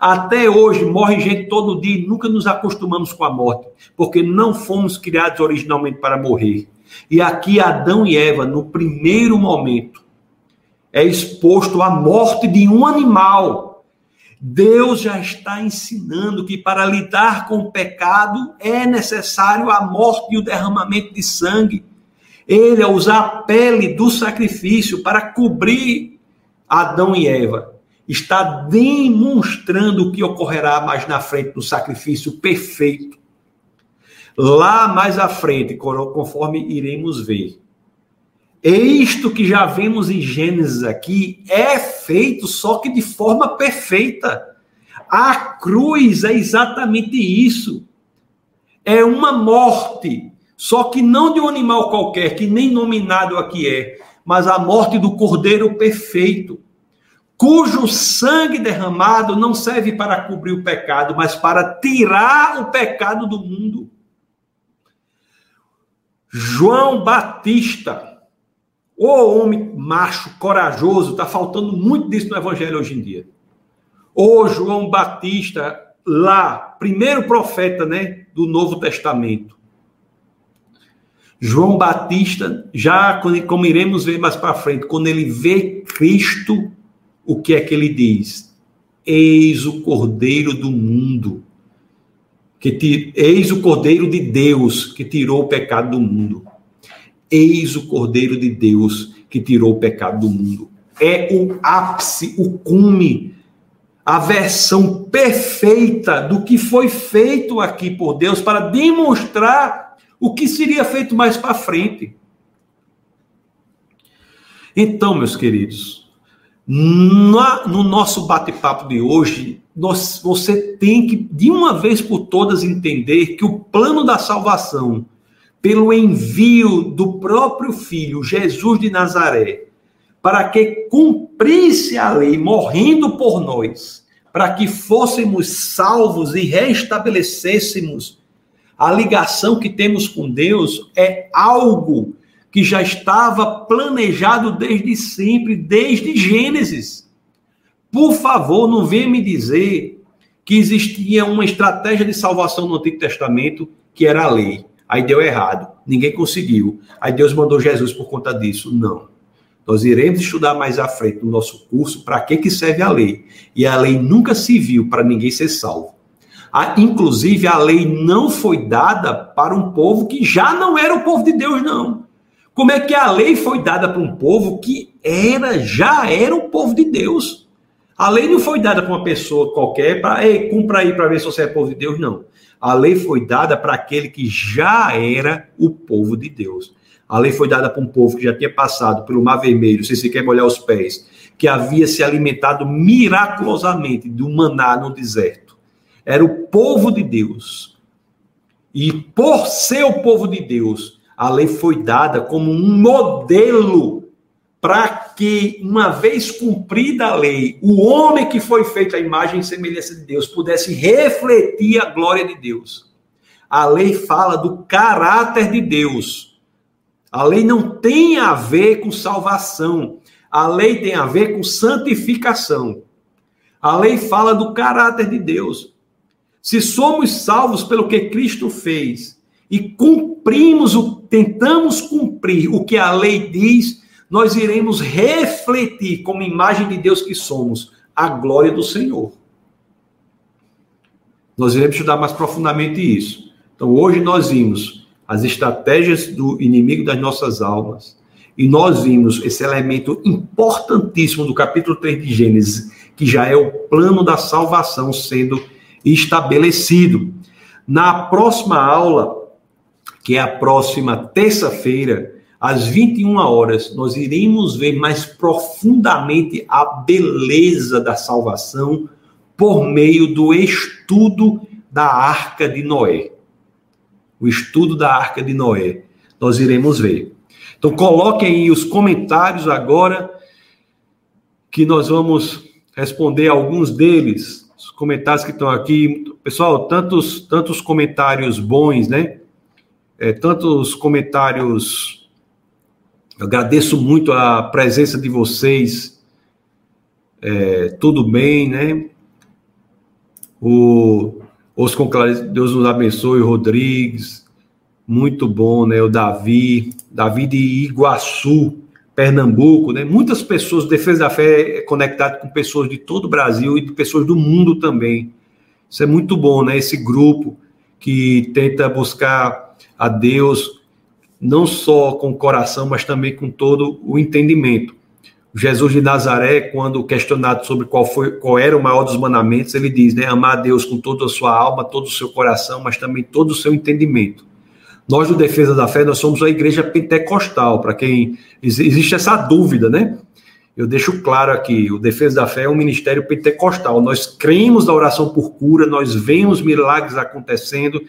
Até hoje morre gente todo dia e nunca nos acostumamos com a morte, porque não fomos criados originalmente para morrer. E aqui Adão e Eva, no primeiro momento, é exposto à morte de um animal. Deus já está ensinando que para lidar com o pecado é necessário a morte e o derramamento de sangue. Ele, ao usar a pele do sacrifício para cobrir Adão e Eva, está demonstrando o que ocorrerá mais na frente do sacrifício perfeito. Lá mais à frente, conforme iremos ver. Isto que já vemos em Gênesis aqui é feito só que de forma perfeita. A cruz é exatamente isso. É uma morte, só que não de um animal qualquer, que nem nominado aqui é, mas a morte do cordeiro perfeito cujo sangue derramado não serve para cobrir o pecado, mas para tirar o pecado do mundo. João Batista, o homem macho, corajoso, está faltando muito disso no evangelho hoje em dia. O João Batista, lá, primeiro profeta, né, do Novo Testamento. João Batista, já como iremos ver mais para frente, quando ele vê Cristo, o que é que ele diz? Eis o Cordeiro do mundo, que te, eis o Cordeiro de Deus que tirou o pecado do mundo. Eis o Cordeiro de Deus que tirou o pecado do mundo. É o ápice, o cume, a versão perfeita do que foi feito aqui por Deus para demonstrar o que seria feito mais para frente. Então, meus queridos, no nosso bate-papo de hoje, nós, você tem que, de uma vez por todas, entender que o plano da salvação, pelo envio do próprio Filho, Jesus de Nazaré, para que cumprisse a lei, morrendo por nós, para que fôssemos salvos e restabelecêssemos a ligação que temos com Deus é algo que já estava planejado desde sempre, desde Gênesis. Por favor, não venha me dizer que existia uma estratégia de salvação no Antigo Testamento que era a lei. Aí deu errado, ninguém conseguiu. Aí Deus mandou Jesus por conta disso. Não. Nós iremos estudar mais à frente no nosso curso para que, que serve a lei. E a lei nunca se viu para ninguém ser salvo. A, inclusive, a lei não foi dada para um povo que já não era o povo de Deus, não. Como é que a lei foi dada para um povo que era, já era o povo de Deus? A lei não foi dada para uma pessoa qualquer para, cumpra aí para ver se você é povo de Deus, não. A lei foi dada para aquele que já era o povo de Deus. A lei foi dada para um povo que já tinha passado pelo Mar Vermelho, se você quer molhar os pés, que havia se alimentado miraculosamente do maná no deserto era o povo de Deus. E por ser o povo de Deus, a lei foi dada como um modelo para que, uma vez cumprida a lei, o homem que foi feito à imagem e semelhança de Deus pudesse refletir a glória de Deus. A lei fala do caráter de Deus. A lei não tem a ver com salvação. A lei tem a ver com santificação. A lei fala do caráter de Deus. Se somos salvos pelo que Cristo fez e cumprimos o tentamos cumprir o que a lei diz, nós iremos refletir como imagem de Deus que somos a glória do Senhor. Nós iremos estudar mais profundamente isso. Então, hoje nós vimos as estratégias do inimigo das nossas almas e nós vimos esse elemento importantíssimo do capítulo 3 de Gênesis, que já é o plano da salvação sendo estabelecido. Na próxima aula, que é a próxima terça-feira, às 21 horas, nós iremos ver mais profundamente a beleza da salvação por meio do estudo da Arca de Noé. O estudo da Arca de Noé. Nós iremos ver. Então, coloquem aí os comentários agora, que nós vamos responder alguns deles comentários que estão aqui. Pessoal, tantos, tantos comentários bons, né? É, tantos comentários. Eu agradeço muito a presença de vocês. É, tudo bem, né? O Oscar Deus nos abençoe, Rodrigues, muito bom, né? O Davi, Davi de Iguaçu, Pernambuco, né? Muitas pessoas, Defesa da Fé é conectado com pessoas de todo o Brasil e de pessoas do mundo também. Isso é muito bom, né? Esse grupo que tenta buscar a Deus não só com o coração, mas também com todo o entendimento. Jesus de Nazaré, quando questionado sobre qual foi, qual era o maior dos mandamentos, ele diz, né, amar a Deus com toda a sua alma, todo o seu coração, mas também todo o seu entendimento. Nós do Defesa da Fé, nós somos a igreja pentecostal, para quem existe essa dúvida, né? Eu deixo claro aqui, o Defesa da Fé é um ministério pentecostal. Nós cremos na oração por cura, nós vemos milagres acontecendo,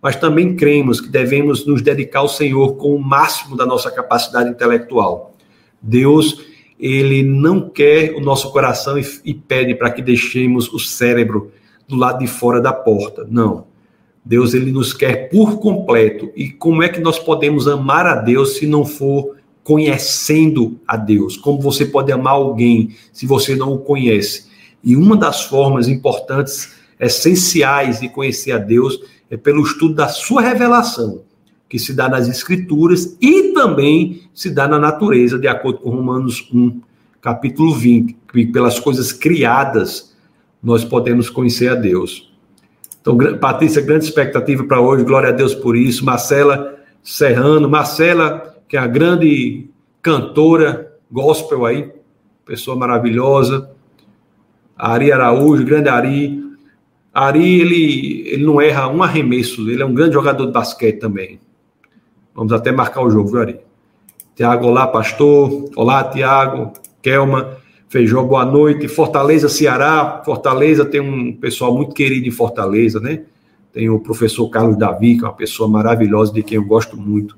mas também cremos que devemos nos dedicar ao Senhor com o máximo da nossa capacidade intelectual. Deus, ele não quer o nosso coração e, e pede para que deixemos o cérebro do lado de fora da porta. Não. Deus ele nos quer por completo. E como é que nós podemos amar a Deus se não for conhecendo a Deus? Como você pode amar alguém se você não o conhece? E uma das formas importantes, essenciais de conhecer a Deus é pelo estudo da sua revelação. que se dá nas Escrituras e também se dá na natureza, de acordo com Romanos 1, capítulo 20, que pelas coisas criadas nós podemos conhecer a Deus. Então, Patrícia, grande expectativa para hoje, glória a Deus por isso. Marcela Serrano, Marcela, que é a grande cantora gospel aí, pessoa maravilhosa. Ari Araújo, grande Ari. Ari, ele, ele não erra um arremesso, ele é um grande jogador de basquete também. Vamos até marcar o jogo, viu, Ari? Tiago, olá, pastor. Olá, Tiago. Kelma, Feijó, boa noite. Fortaleza, Ceará. Fortaleza tem um pessoal muito querido em Fortaleza, né? Tem o professor Carlos Davi, que é uma pessoa maravilhosa, de quem eu gosto muito,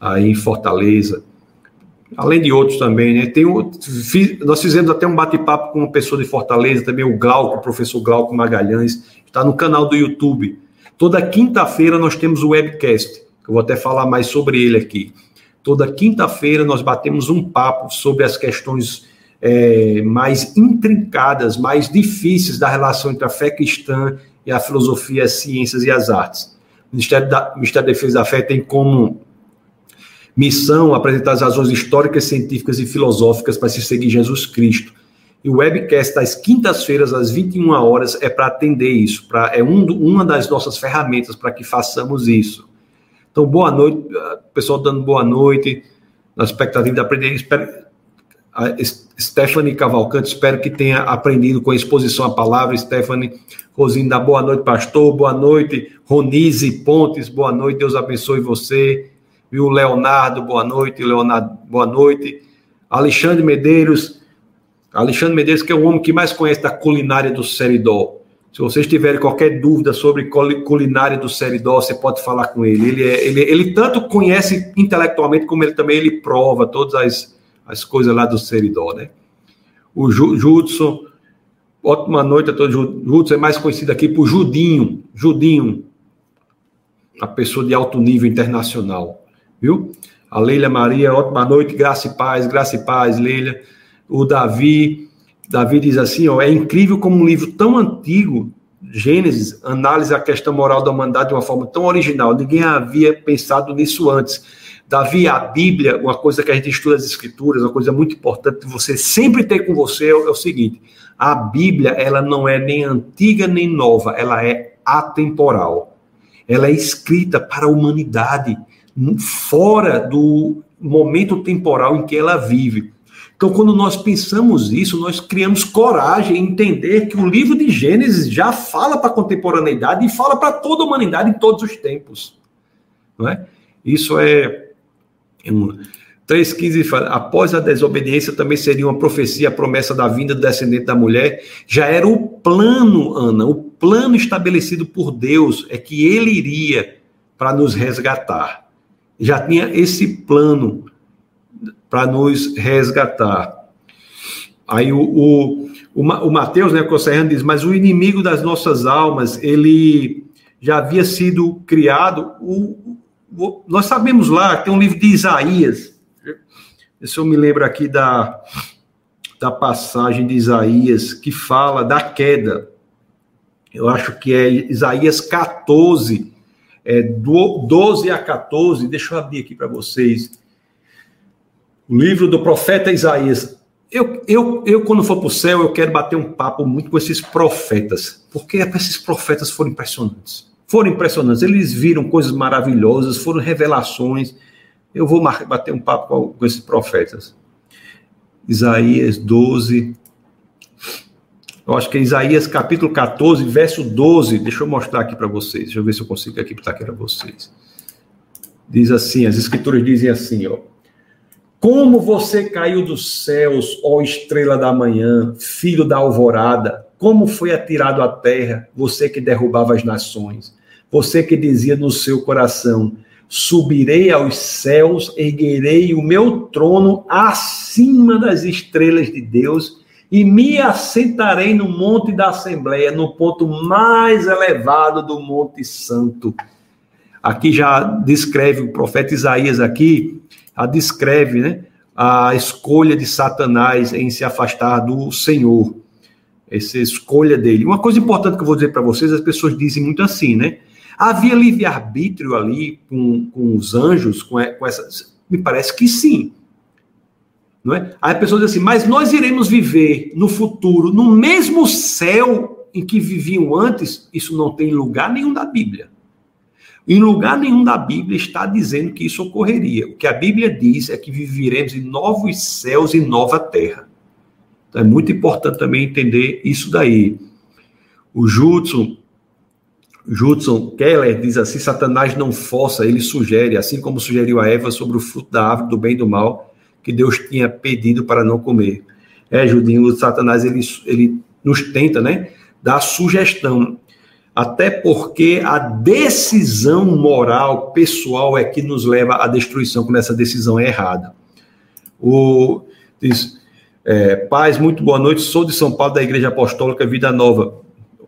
aí em Fortaleza. Além de outros também, né? Tem o, nós fizemos até um bate-papo com uma pessoa de Fortaleza, também o Glauco, o professor Glauco Magalhães, está no canal do YouTube. Toda quinta-feira nós temos o webcast, eu vou até falar mais sobre ele aqui. Toda quinta-feira nós batemos um papo sobre as questões é, mais intrincadas, mais difíceis da relação entre a fé cristã e a filosofia, as ciências e as artes. O Ministério da, Ministério da Defesa da Fé tem como missão apresentar as razões históricas, científicas e filosóficas para se seguir Jesus Cristo. E o webcast das quintas-feiras, às 21 horas, é para atender isso, pra, é um, uma das nossas ferramentas para que façamos isso. Então, boa noite, pessoal dando boa noite, na expectativa de aprender. Espero, a Stephanie Cavalcante, espero que tenha aprendido com a exposição à palavra. Stephanie Rosine, dá boa noite, pastor, boa noite. Ronise Pontes, boa noite, Deus abençoe você. Viu, Leonardo, boa noite. Leonardo, boa noite. Alexandre Medeiros, Alexandre Medeiros, que é o homem que mais conhece da culinária do Seridó. Se vocês tiverem qualquer dúvida sobre culinária do Seridó, você pode falar com ele. Ele, é, ele, ele tanto conhece intelectualmente, como ele também ele prova todas as, as coisas lá do Seridó, né? O Judson, ótima noite a todos. Judson é mais conhecido aqui por Judinho. Judinho, a pessoa de alto nível internacional, viu? A Leila Maria, ótima noite, graça e paz, graça e paz, Leila. O Davi, Davi diz assim: ó, é incrível como um livro tão antigo, Gênesis, analisa a questão moral da humanidade de uma forma tão original. Ninguém havia pensado nisso antes. Davi, a Bíblia, uma coisa que a gente estuda as Escrituras, uma coisa muito importante você sempre tem com você é, é o seguinte: a Bíblia, ela não é nem antiga nem nova, ela é atemporal. Ela é escrita para a humanidade, fora do momento temporal em que ela vive. Então, quando nós pensamos isso, nós criamos coragem em entender que o livro de Gênesis já fala para a contemporaneidade e fala para toda a humanidade em todos os tempos. Não é? Isso é. 3,15 fala: após a desobediência também seria uma profecia, a promessa da vinda do descendente da mulher. Já era o plano, Ana, o plano estabelecido por Deus é que ele iria para nos resgatar. Já tinha esse plano para nos resgatar. Aí o, o, o, o Mateus, né, o diz, mas o inimigo das nossas almas, ele já havia sido criado. O, o, nós sabemos lá, tem um livro de Isaías, se eu me lembro aqui da, da passagem de Isaías, que fala da queda. Eu acho que é Isaías 14, é, do 12 a 14. Deixa eu abrir aqui para vocês o livro do profeta Isaías. Eu, eu, eu quando for para o céu, eu quero bater um papo muito com esses profetas, porque esses profetas foram impressionantes. Foram impressionantes. Eles viram coisas maravilhosas, foram revelações. Eu vou bater um papo com, esses profetas. Isaías 12. Eu acho que é Isaías capítulo 14, verso 12. Deixa eu mostrar aqui para vocês. Deixa eu ver se eu consigo aqui botar aqui para vocês. Diz assim, as escrituras dizem assim, ó. Como você caiu dos céus, ó estrela da manhã, filho da alvorada, como foi atirado à terra, você que derrubava as nações, você que dizia no seu coração: subirei aos céus, erguerei o meu trono acima das estrelas de Deus e me assentarei no monte da Assembleia, no ponto mais elevado do Monte Santo. Aqui já descreve o profeta Isaías aqui a descreve né, a escolha de Satanás em se afastar do Senhor, essa escolha dele. Uma coisa importante que eu vou dizer para vocês, as pessoas dizem muito assim, né? Havia livre-arbítrio ali com, com os anjos, com, com essa. Me parece que sim. Não é? Aí a pessoa diz assim, mas nós iremos viver no futuro no mesmo céu em que viviam antes? Isso não tem lugar nenhum da Bíblia. Em lugar nenhum da Bíblia está dizendo que isso ocorreria. O que a Bíblia diz é que viveremos em novos céus e nova terra. Então é muito importante também entender isso daí. O Judson, Judson Keller diz assim: Satanás não força, ele sugere, assim como sugeriu a Eva sobre o fruto da árvore do bem e do mal que Deus tinha pedido para não comer. É, Judinho, o Satanás ele, ele nos tenta, né? Dar sugestão até porque a decisão moral pessoal é que nos leva à destruição quando essa decisão é errada. O, diz, é, paz, muito boa noite, sou de São Paulo, da Igreja Apostólica Vida Nova.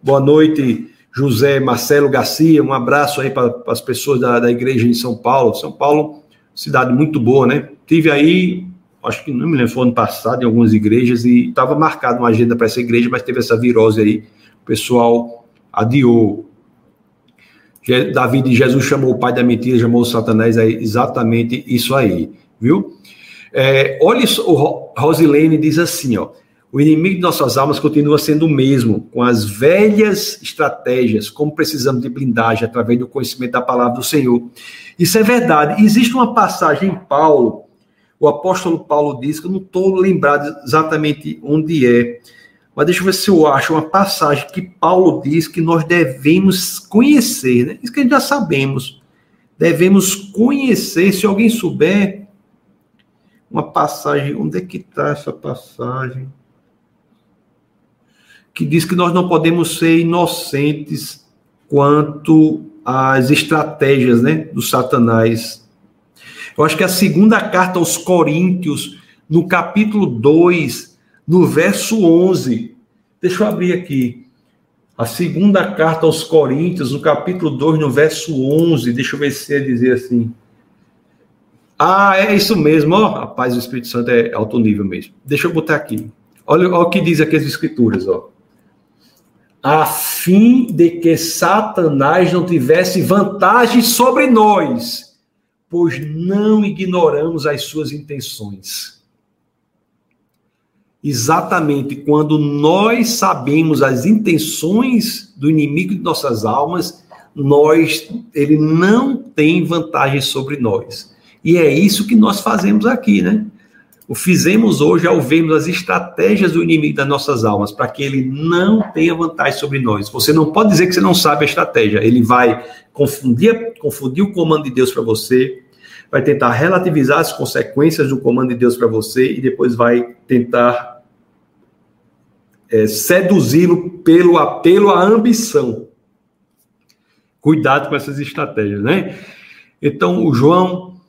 Boa noite, José Marcelo Garcia, um abraço aí para as pessoas da, da igreja em São Paulo. São Paulo, cidade muito boa, né? Tive aí, acho que não me lembro, foi ano passado, em algumas igrejas, e estava marcado uma agenda para essa igreja, mas teve essa virose aí. O pessoal adiou. Davi de Jesus chamou o pai da mentira, chamou o Satanás, é exatamente isso aí, viu? É, olha, o Rosilene diz assim, ó, o inimigo de nossas almas continua sendo o mesmo, com as velhas estratégias, como precisamos de blindagem através do conhecimento da palavra do Senhor. Isso é verdade. Existe uma passagem em Paulo, o apóstolo Paulo diz, que eu não estou lembrado exatamente onde é, mas deixa eu ver se eu acho uma passagem que Paulo diz que nós devemos conhecer, né? Isso que a gente já sabemos. Devemos conhecer, se alguém souber, uma passagem, onde é que está essa passagem? Que diz que nós não podemos ser inocentes quanto às estratégias né, do Satanás. Eu acho que a segunda carta aos Coríntios, no capítulo 2, no verso 11. Deixa eu abrir aqui. A segunda carta aos Coríntios, no capítulo 2, no verso 11. Deixa eu ver se é dizer assim. Ah, é isso mesmo, ó. A paz do Espírito Santo é alto nível mesmo. Deixa eu botar aqui. Olha, olha o que diz aqui as escrituras, ó. A fim de que Satanás não tivesse vantagem sobre nós, pois não ignoramos as suas intenções exatamente quando nós sabemos as intenções do inimigo de nossas almas, nós ele não tem vantagem sobre nós. E é isso que nós fazemos aqui, né? O fizemos hoje ao vermos as estratégias do inimigo das nossas almas, para que ele não tenha vantagem sobre nós. Você não pode dizer que você não sabe a estratégia. Ele vai confundir, confundir o comando de Deus para você, vai tentar relativizar as consequências do comando de Deus para você e depois vai tentar é, seduzi-lo pelo apelo à ambição. Cuidado com essas estratégias, né? Então, o João,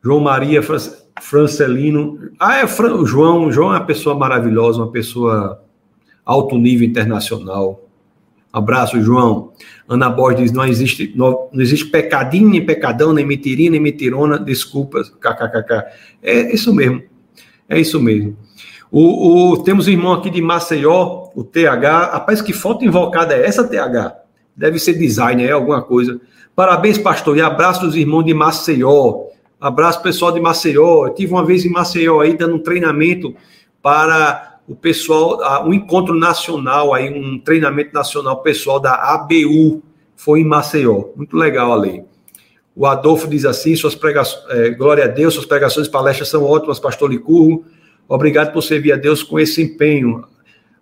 João Maria Francelino. Ah, é Fran, João. João é uma pessoa maravilhosa, uma pessoa alto nível internacional. Abraço, João. Ana Borges diz: não existe, não existe pecadinho, nem pecadão, nem mentirinha, nem mentirona, desculpas, kkkk. É isso mesmo. É isso mesmo. O, o, temos um irmão aqui de Maceió, o TH. Rapaz, que foto invocada é essa, TH? Deve ser designer, é alguma coisa. Parabéns, pastor, e abraço dos irmãos de Maceió. Abraço, pessoal de Maceió. Eu tive uma vez em Maceió aí, dando um treinamento para o pessoal, um encontro nacional aí, um treinamento nacional pessoal da ABU. Foi em Maceió. Muito legal ali. O Adolfo diz assim: suas pregações, é, glória a Deus, suas pregações e palestras são ótimas, pastor Licurgo. Obrigado por servir a Deus com esse empenho.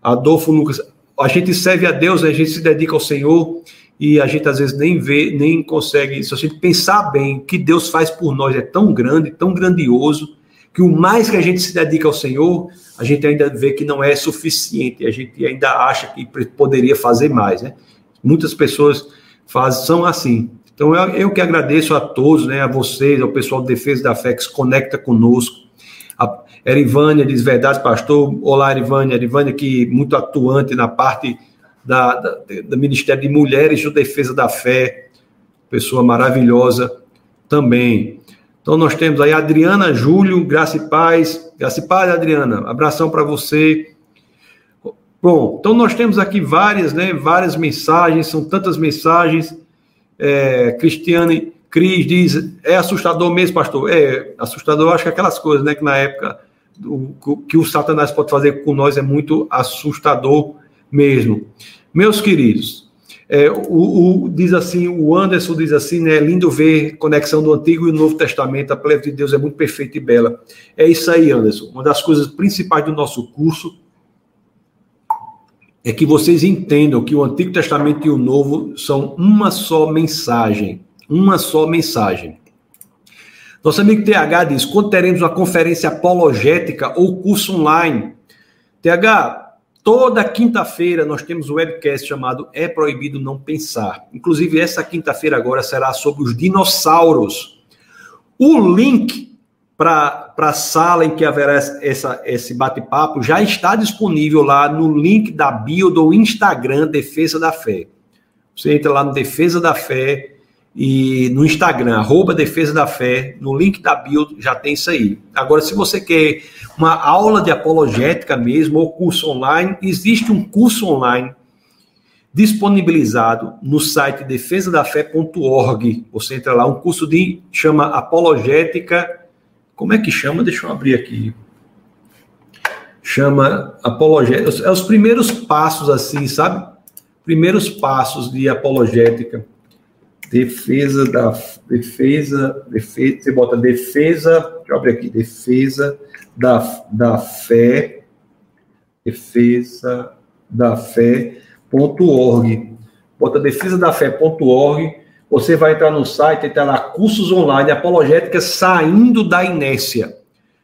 Adolfo Lucas, a gente serve a Deus, a gente se dedica ao Senhor e a gente às vezes nem vê, nem consegue. Se a gente pensar bem, o que Deus faz por nós é tão grande, tão grandioso, que o mais que a gente se dedica ao Senhor, a gente ainda vê que não é suficiente, a gente ainda acha que poderia fazer mais, né? Muitas pessoas fazem, são assim. Então eu, eu que agradeço a todos, né, a vocês, ao pessoal do Defesa da Fé que se conecta conosco. A, Erivânia diz verdade, pastor. Olá, Erivânia. Erivânia, que muito atuante na parte da, da, do Ministério de Mulheres de Defesa da Fé, pessoa maravilhosa também. Então, nós temos aí Adriana Júlio, Graça e Paz. Graça e Paz, Adriana. Abração para você. Bom, então nós temos aqui várias, né, várias mensagens, são tantas mensagens É, Cristiane Cris diz, é assustador mesmo, pastor? É assustador, acho que aquelas coisas, né, que na época o, que o Satanás pode fazer com nós é muito assustador mesmo. Meus queridos, é, o, o, diz assim, o Anderson diz assim, né? É lindo ver conexão do Antigo e do Novo Testamento, a palavra de Deus é muito perfeita e bela. É isso aí, Anderson. Uma das coisas principais do nosso curso é que vocês entendam que o Antigo Testamento e o Novo são uma só mensagem. Uma só mensagem. Nosso amigo TH diz: quando teremos uma conferência apologética ou curso online? TH, toda quinta-feira nós temos um webcast chamado É Proibido Não Pensar. Inclusive, essa quinta-feira agora será sobre os dinossauros. O link para a sala em que haverá essa, esse bate-papo já está disponível lá no link da bio do Instagram Defesa da Fé. Você entra lá no Defesa da Fé e no Instagram, arroba Defesa da Fé, no link da bio já tem isso aí. Agora, se você quer uma aula de apologética mesmo, ou curso online, existe um curso online disponibilizado no site defesadafé.org. Você entra lá, um curso de chama apologética como é que chama? Deixa eu abrir aqui. Chama apologética. É os primeiros passos, assim, sabe? Primeiros passos de apologética. Defesa da. Defesa. defesa você bota defesa. Deixa eu abrir aqui. Defesa da, da fé. Defesa da fé.org. Bota defesa da fé.org você vai entrar no site está lá cursos online, apologética saindo da inércia.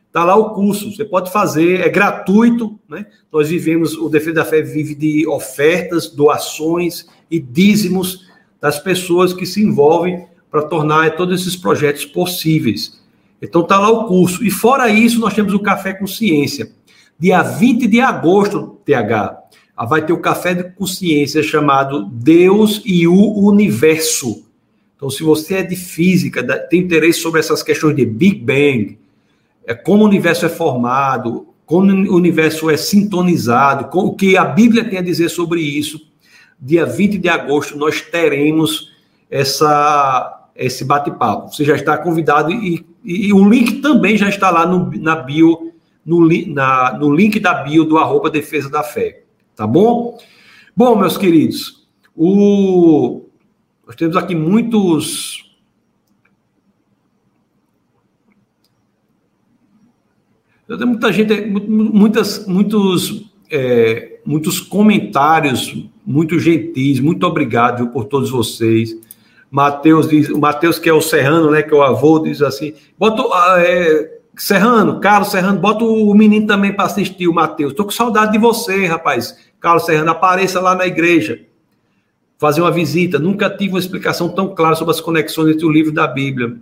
Está lá o curso, você pode fazer, é gratuito, né? Nós vivemos, o Defesa da Fé vive de ofertas, doações e dízimos das pessoas que se envolvem para tornar todos esses projetos possíveis. Então está lá o curso. E fora isso, nós temos o Café Consciência. Dia 20 de agosto, TH, vai ter o Café de Consciência chamado Deus e o Universo. Então, se você é de física, tem interesse sobre essas questões de Big Bang, é como o universo é formado, como o universo é sintonizado, o que a Bíblia tem a dizer sobre isso, dia 20 de agosto nós teremos essa, esse bate-papo. Você já está convidado e, e, o link também já está lá no, na bio, no, na, no link da bio do arroba Defesa da Fé. Tá bom? Bom, meus queridos, o, nós temos aqui muitos. Tem muita gente, muitas, muitos, é, muitos comentários muito gentis. Muito obrigado viu, por todos vocês. Mateus diz, Mateus que é o Serrano, né, que é o avô, diz assim: bota é, Serrano, Carlos Serrano, bota o menino também para assistir o Mateus. Tô com saudade de você, rapaz. Carlos Serrano, apareça lá na igreja fazer uma visita. Nunca tive uma explicação tão clara sobre as conexões entre o livro da Bíblia.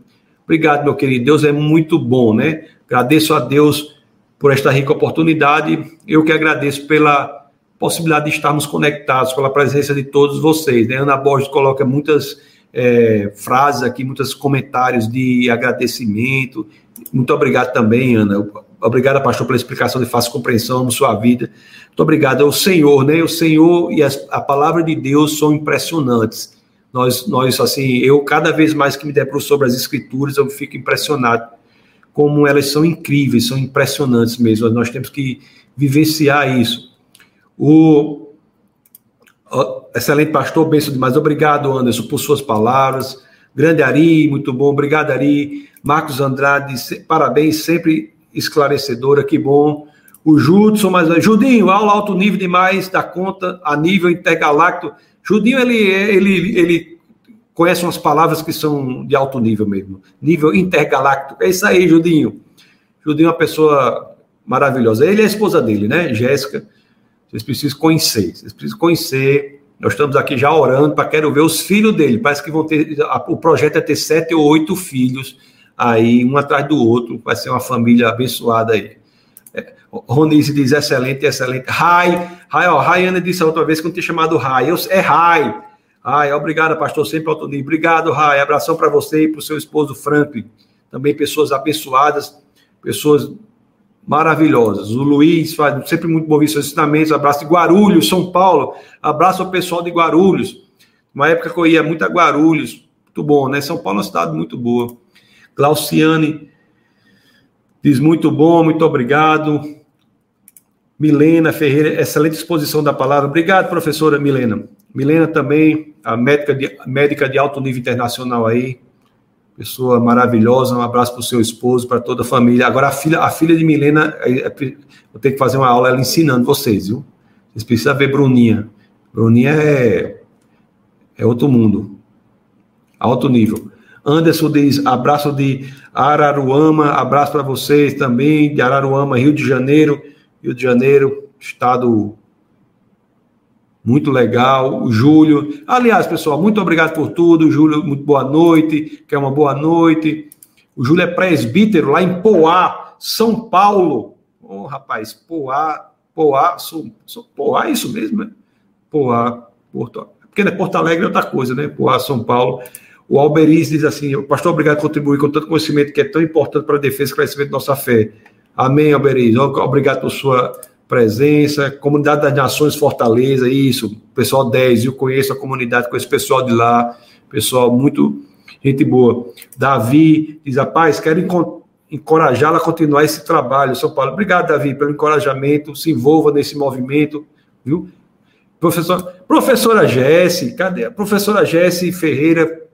Obrigado, meu querido. Deus é muito bom, né? Agradeço a Deus por esta rica oportunidade. Eu que agradeço pela possibilidade de estarmos conectados, pela presença de todos vocês. Né? Ana Borges coloca muitas é, frases aqui, muitos comentários de agradecimento. Muito obrigado também, Ana. Obrigado, pastor, pela explicação de fácil compreensão na sua vida. Muito obrigado ao Senhor, né? O Senhor e as, a palavra de Deus são impressionantes. Nós, nós, assim, eu cada vez mais que me debruço sobre as escrituras, eu fico impressionado como elas são incríveis, são impressionantes mesmo. Nós temos que vivenciar isso. O, o excelente pastor, benção demais. Obrigado, Anderson, por suas palavras. Grande Ari, muito bom. Obrigado, Ari. Marcos Andrade, parabéns, sempre esclarecedora, que bom. O Judson, mas Judinho, aula alto nível demais da conta a nível intergaláctico. Judinho, ele, ele, ele conhece umas palavras que são de alto nível mesmo. Nível intergaláctico. É isso aí, Judinho. Judinho é uma pessoa maravilhosa. Ele é a esposa dele, né? Jéssica. Vocês precisam conhecer. Vocês precisam conhecer. Nós estamos aqui já orando para quero ver os filhos dele. Parece que vão ter. O projeto é ter sete ou oito filhos aí um atrás do outro, vai ser uma família abençoada aí. É, Ronice diz excelente, excelente. Rai, Rai, ó, Raiana disse a outra vez que não tinha chamado Rai. Eu, é Rai. Rai, obrigado, pastor, sempre nível. Obrigado, Rai. Abração para você e para o seu esposo Franklin. Também pessoas abençoadas, pessoas maravilhosas. O Luiz faz sempre muito bom ver seus ensinamentos. Abraço de Guarulhos, São Paulo. Abraço ao pessoal de Guarulhos. Uma época que eu ia muito a Guarulhos, muito bom, né? São Paulo é uma cidade muito boa. Glauciane diz muito bom, muito obrigado. Milena Ferreira, excelente exposição da palavra. Obrigado, professora Milena. Milena também, a médica de, médica de alto nível internacional aí, pessoa maravilhosa. Um abraço para o seu esposo, para toda a família. Agora, a filha, a filha de Milena, é, vou ter que fazer uma aula ela ensinando vocês, viu? Vocês precisam ver Bruninha. Bruninha é, é outro mundo, alto nível. Anderson diz: abraço de Araruama, abraço para vocês também, de Araruama, Rio de Janeiro. Rio de Janeiro, estado muito legal. Júlio, aliás, pessoal, muito obrigado por tudo. Júlio, muito boa noite. Quer uma boa noite. O Júlio é presbítero lá em Poá, São Paulo. Ô, oh, rapaz, Poá, Poá, sou, sou, Poá, é isso mesmo, né? Poá, Porto, porque né, Porto Alegre é outra coisa, né? Poá, São Paulo. O Alberiz diz assim: Pastor, obrigado por contribuir com tanto conhecimento que é tão importante para a defesa e crescimento da nossa fé. Amém, Alberiz. Obrigado por sua presença. Comunidade das Nações Fortaleza, isso. Pessoal 10, eu conheço a comunidade, conheço o pessoal de lá, pessoal muito gente boa. Davi diz: Rapaz, quero encorajá-la a continuar esse trabalho. São Paulo, obrigado, Davi, pelo encorajamento. Se envolva nesse movimento, viu? Professor, professora Jesse, cadê? Professora Jesse Ferreira.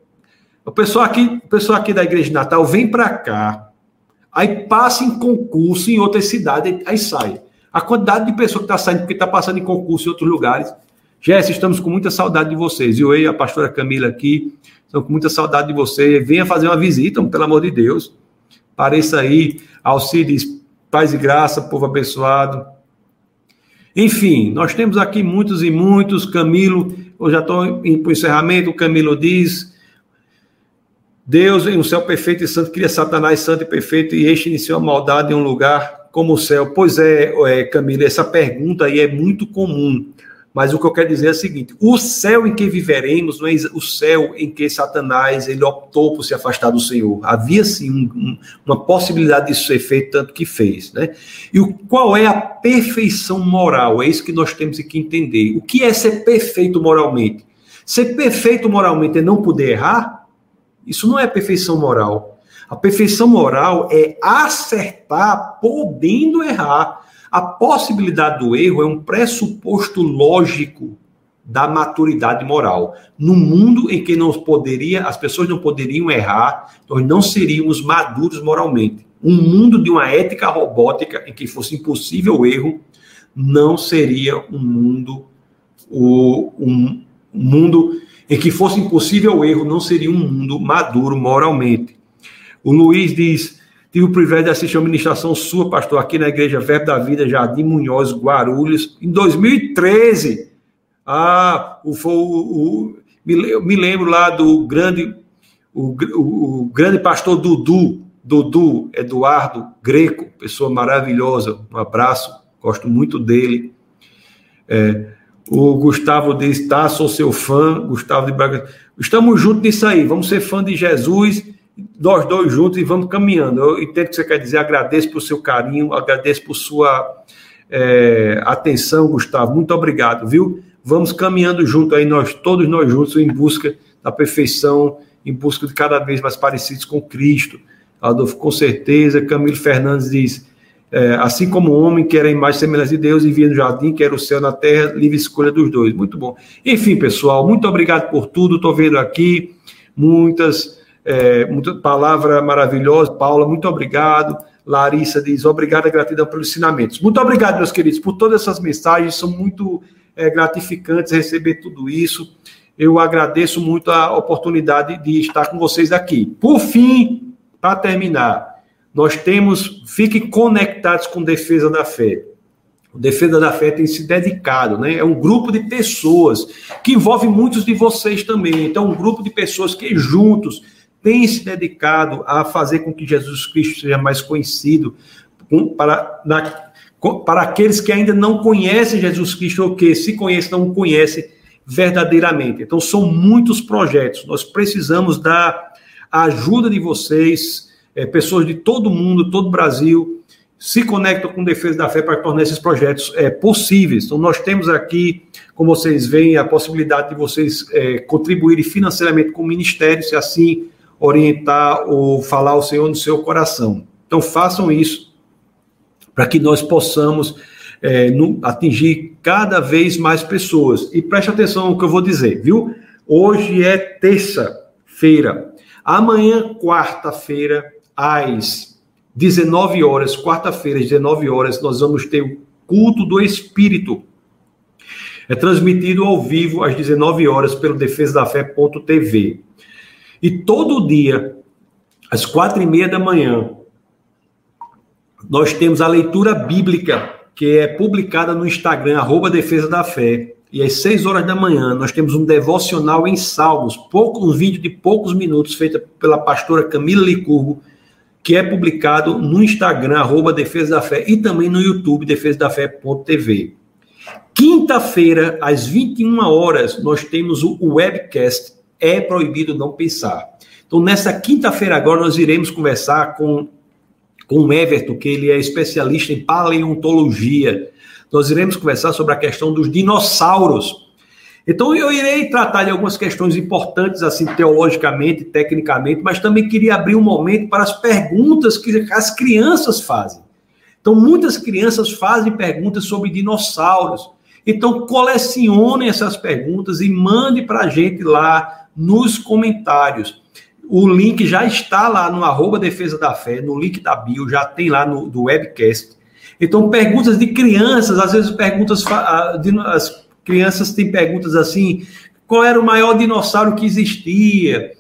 O pessoal aqui, o pessoal aqui da Igreja de Natal vem para cá aí passa em concurso em outras cidades, aí sai. A quantidade de pessoas que está saindo porque está passando em concurso em outros lugares. Jéssica, estamos com muita saudade de vocês. Eu e a pastora Camila aqui, estamos com muita saudade de vocês. Venha fazer uma visita, pelo amor de Deus. Pareça aí, Alcides, paz e graça, povo abençoado. Enfim, nós temos aqui muitos e muitos. Camilo, eu já estou em encerramento. O Camilo diz: Deus, em um céu perfeito e santo, cria Satanás santo e perfeito, e este iniciou a maldade em um lugar como o céu. Pois é, é, Camila, essa pergunta aí é muito comum. Mas o que eu quero dizer é o seguinte: o céu em que viveremos não é o céu em que Satanás ele optou por se afastar do Senhor. Havia sim um, um, uma possibilidade disso ser feito, tanto que fez. Né? E o, qual é a perfeição moral? É isso que nós temos que entender. O que é ser perfeito moralmente? Ser perfeito moralmente é não poder errar? Isso não é perfeição moral. A perfeição moral é acertar podendo errar. A possibilidade do erro é um pressuposto lógico da maturidade moral. No mundo em que não poderia, as pessoas não poderiam errar, nós não seríamos maduros moralmente. Um mundo de uma ética robótica em que fosse impossível o erro não seria um mundo um, um mundo em que fosse impossível o erro, não seria um mundo maduro moralmente. O Luiz diz: tive o privilégio de assistir a ministração sua, pastor, aqui na Igreja Verbo da Vida, Jardim Munhoz, Guarulhos, em 2013. Ah, o, o, o me, me, lembro lá do grande, o, o, grande pastor Dudu, Dudu Eduardo Greco, pessoa maravilhosa. Um abraço, gosto muito dele. É, o Gustavo diz, tá, sou seu fã, Gustavo de Braga. Estamos juntos nisso aí, vamos ser fã de Jesus, nós dois juntos e vamos caminhando. Eu entendo o que você quer dizer, agradeço por seu carinho, agradeço por sua é, atenção, Gustavo. Muito obrigado, viu? Vamos caminhando junto aí, nós, todos nós juntos, em busca da perfeição, em busca de cada vez mais parecidos com Cristo. Adolfo, com certeza. Camilo Fernandes diz é, assim como o homem que era a imagem e semelhança de Deus e via no jardim, que era o céu na terra, livre escolha dos dois. Muito bom. Enfim, pessoal, muito obrigado por tudo. Estou vendo aqui muitas, é, muita palavra maravilhosa. Paula, muito obrigado. Larissa diz, obrigado, gratidão pelos ensinamentos. Muito obrigado, meus queridos, por todas essas mensagens. São muito é, gratificantes receber tudo isso. Eu agradeço muito a oportunidade de estar com vocês aqui. Por fim, para terminar, nós temos, fiquem conectados com defesa da fé. O Defesa da Fé tem se dedicado, né? É um grupo de pessoas que envolve muitos de vocês também. Então, um grupo de pessoas que juntos têm se dedicado a fazer com que Jesus Cristo seja mais conhecido para, na, para aqueles que ainda não conhecem Jesus Cristo ou que se conhecem, não o conhecem verdadeiramente. Então, são muitos projetos. Nós precisamos da ajuda de vocês é, pessoas de todo mundo, todo o Brasil, se conectam com Defesa da Fé para tornar esses projetos é, possíveis. Então, nós temos aqui, como vocês veem, a possibilidade de vocês é, contribuírem financeiramente com o Ministério, se assim orientar ou falar o Senhor no seu coração. Então, façam isso para que nós possamos é, no, atingir cada vez mais pessoas. E preste atenção no que eu vou dizer, viu? Hoje é terça-feira. Amanhã, quarta-feira, às 19 horas, quarta-feira, às 19 horas, nós vamos ter o culto do Espírito. É transmitido ao vivo às 19 horas pelo defesa da fé.tv. E todo dia, às quatro e meia da manhã, nós temos a leitura bíblica, que é publicada no Instagram, arroba Defesa da Fé. E às seis horas da manhã, nós temos um devocional em Salmos, pouco, um vídeo de poucos minutos, feito pela pastora Camila Licurgo, que é publicado no Instagram, arroba Defesa da Fé, e também no YouTube, defesadafé.tv. Quinta-feira, às 21 horas, nós temos o webcast É Proibido Não Pensar. Então, nessa quinta-feira agora, nós iremos conversar com, com o Everton, que ele é especialista em paleontologia. Nós iremos conversar sobre a questão dos dinossauros. Então eu irei tratar de algumas questões importantes, assim, teologicamente, tecnicamente, mas também queria abrir um momento para as perguntas que as crianças fazem. Então, muitas crianças fazem perguntas sobre dinossauros. Então, colecionem essas perguntas e mande para a gente lá nos comentários. O link já está lá no arroba Defesa da Fé, no link da bio, já tem lá no do webcast. Então, perguntas de crianças, às vezes perguntas, as crianças têm perguntas assim: qual era o maior dinossauro que existia?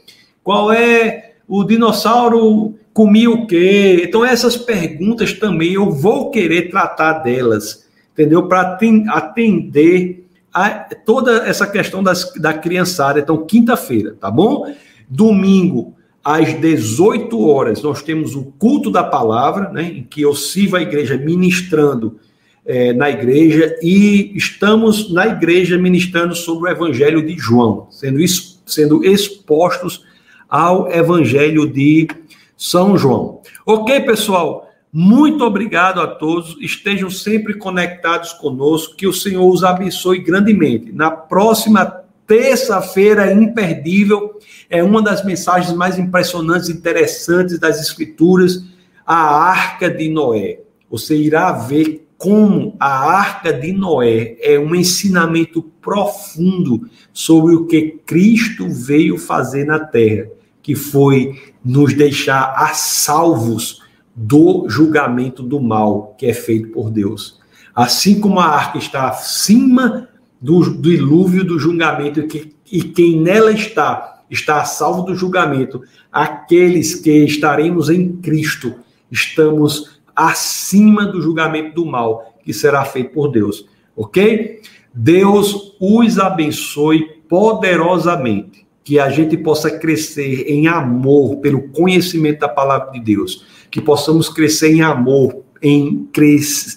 Qual é o dinossauro comia o quê? Então, essas perguntas também eu vou querer tratar delas, entendeu? Para atender a toda essa questão das, da criançada. Então, quinta-feira, tá bom? Domingo, às 18 horas, nós temos o culto da palavra, né, em que eu sirvo a igreja ministrando é, na igreja e estamos na igreja ministrando sobre o Evangelho de João, sendo, sendo expostos ao Evangelho de São João. Ok, pessoal? Muito obrigado a todos. Estejam sempre conectados conosco. Que o Senhor os abençoe grandemente. Na próxima terça-feira, imperdível, é uma das mensagens mais impressionantes e interessantes das Escrituras, a Arca de Noé. Você irá ver como a arca de Noé é um ensinamento profundo sobre o que Cristo veio fazer na terra, que foi nos deixar a salvos do julgamento do mal que é feito por Deus. Assim como a arca está acima do, do dilúvio do julgamento e, que, e quem nela está está a salvo do julgamento, aqueles que estaremos em Cristo estamos acima do julgamento do mal que será feito por Deus. Ok? Deus os abençoe poderosamente. Que a gente possa crescer em amor pelo conhecimento da palavra de Deus. Que possamos crescer em amor, em,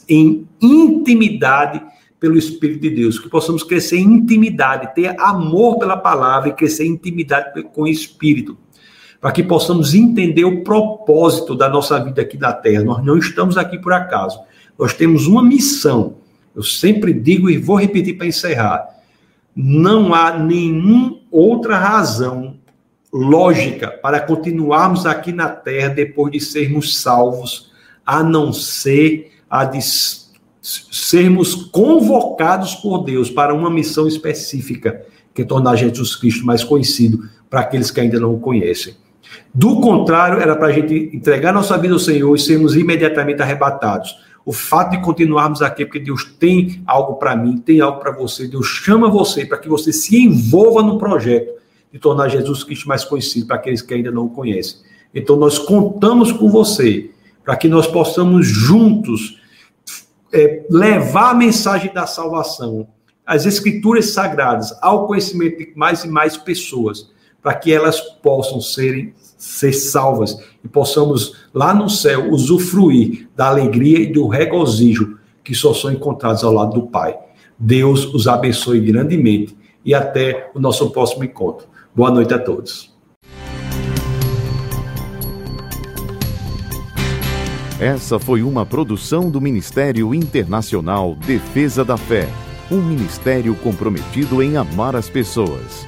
em intimidade pelo Espírito de Deus. Que possamos crescer em intimidade, ter amor pela palavra e crescer em intimidade com o Espírito para que possamos entender o propósito da nossa vida aqui na Terra. Nós não estamos aqui por acaso. Nós temos uma missão. Eu sempre digo e vou repetir para encerrar. Não há nenhuma outra razão lógica para continuarmos aqui na Terra depois de sermos salvos, a não ser a de sermos convocados por Deus para uma missão específica, que é tornar Jesus Cristo mais conhecido para aqueles que ainda não o conhecem. Do contrário, era para a gente entregar nossa vida ao Senhor e sermos imediatamente arrebatados. O fato de continuarmos aqui, porque Deus tem algo para mim, tem algo para você, Deus chama você para que você se envolva no projeto de tornar Jesus Cristo mais conhecido para aqueles que ainda não o conhecem. Então, nós contamos com você para que nós possamos juntos é, levar a mensagem da salvação, as escrituras sagradas, ao conhecimento de mais e mais pessoas, para que elas possam serem ser salvas e possamos lá no céu usufruir da alegria e do regozijo que só são encontrados ao lado do Pai. Deus os abençoe grandemente e até o nosso próximo encontro. Boa noite a todos. Essa foi uma produção do Ministério Internacional Defesa da Fé, um ministério comprometido em amar as pessoas,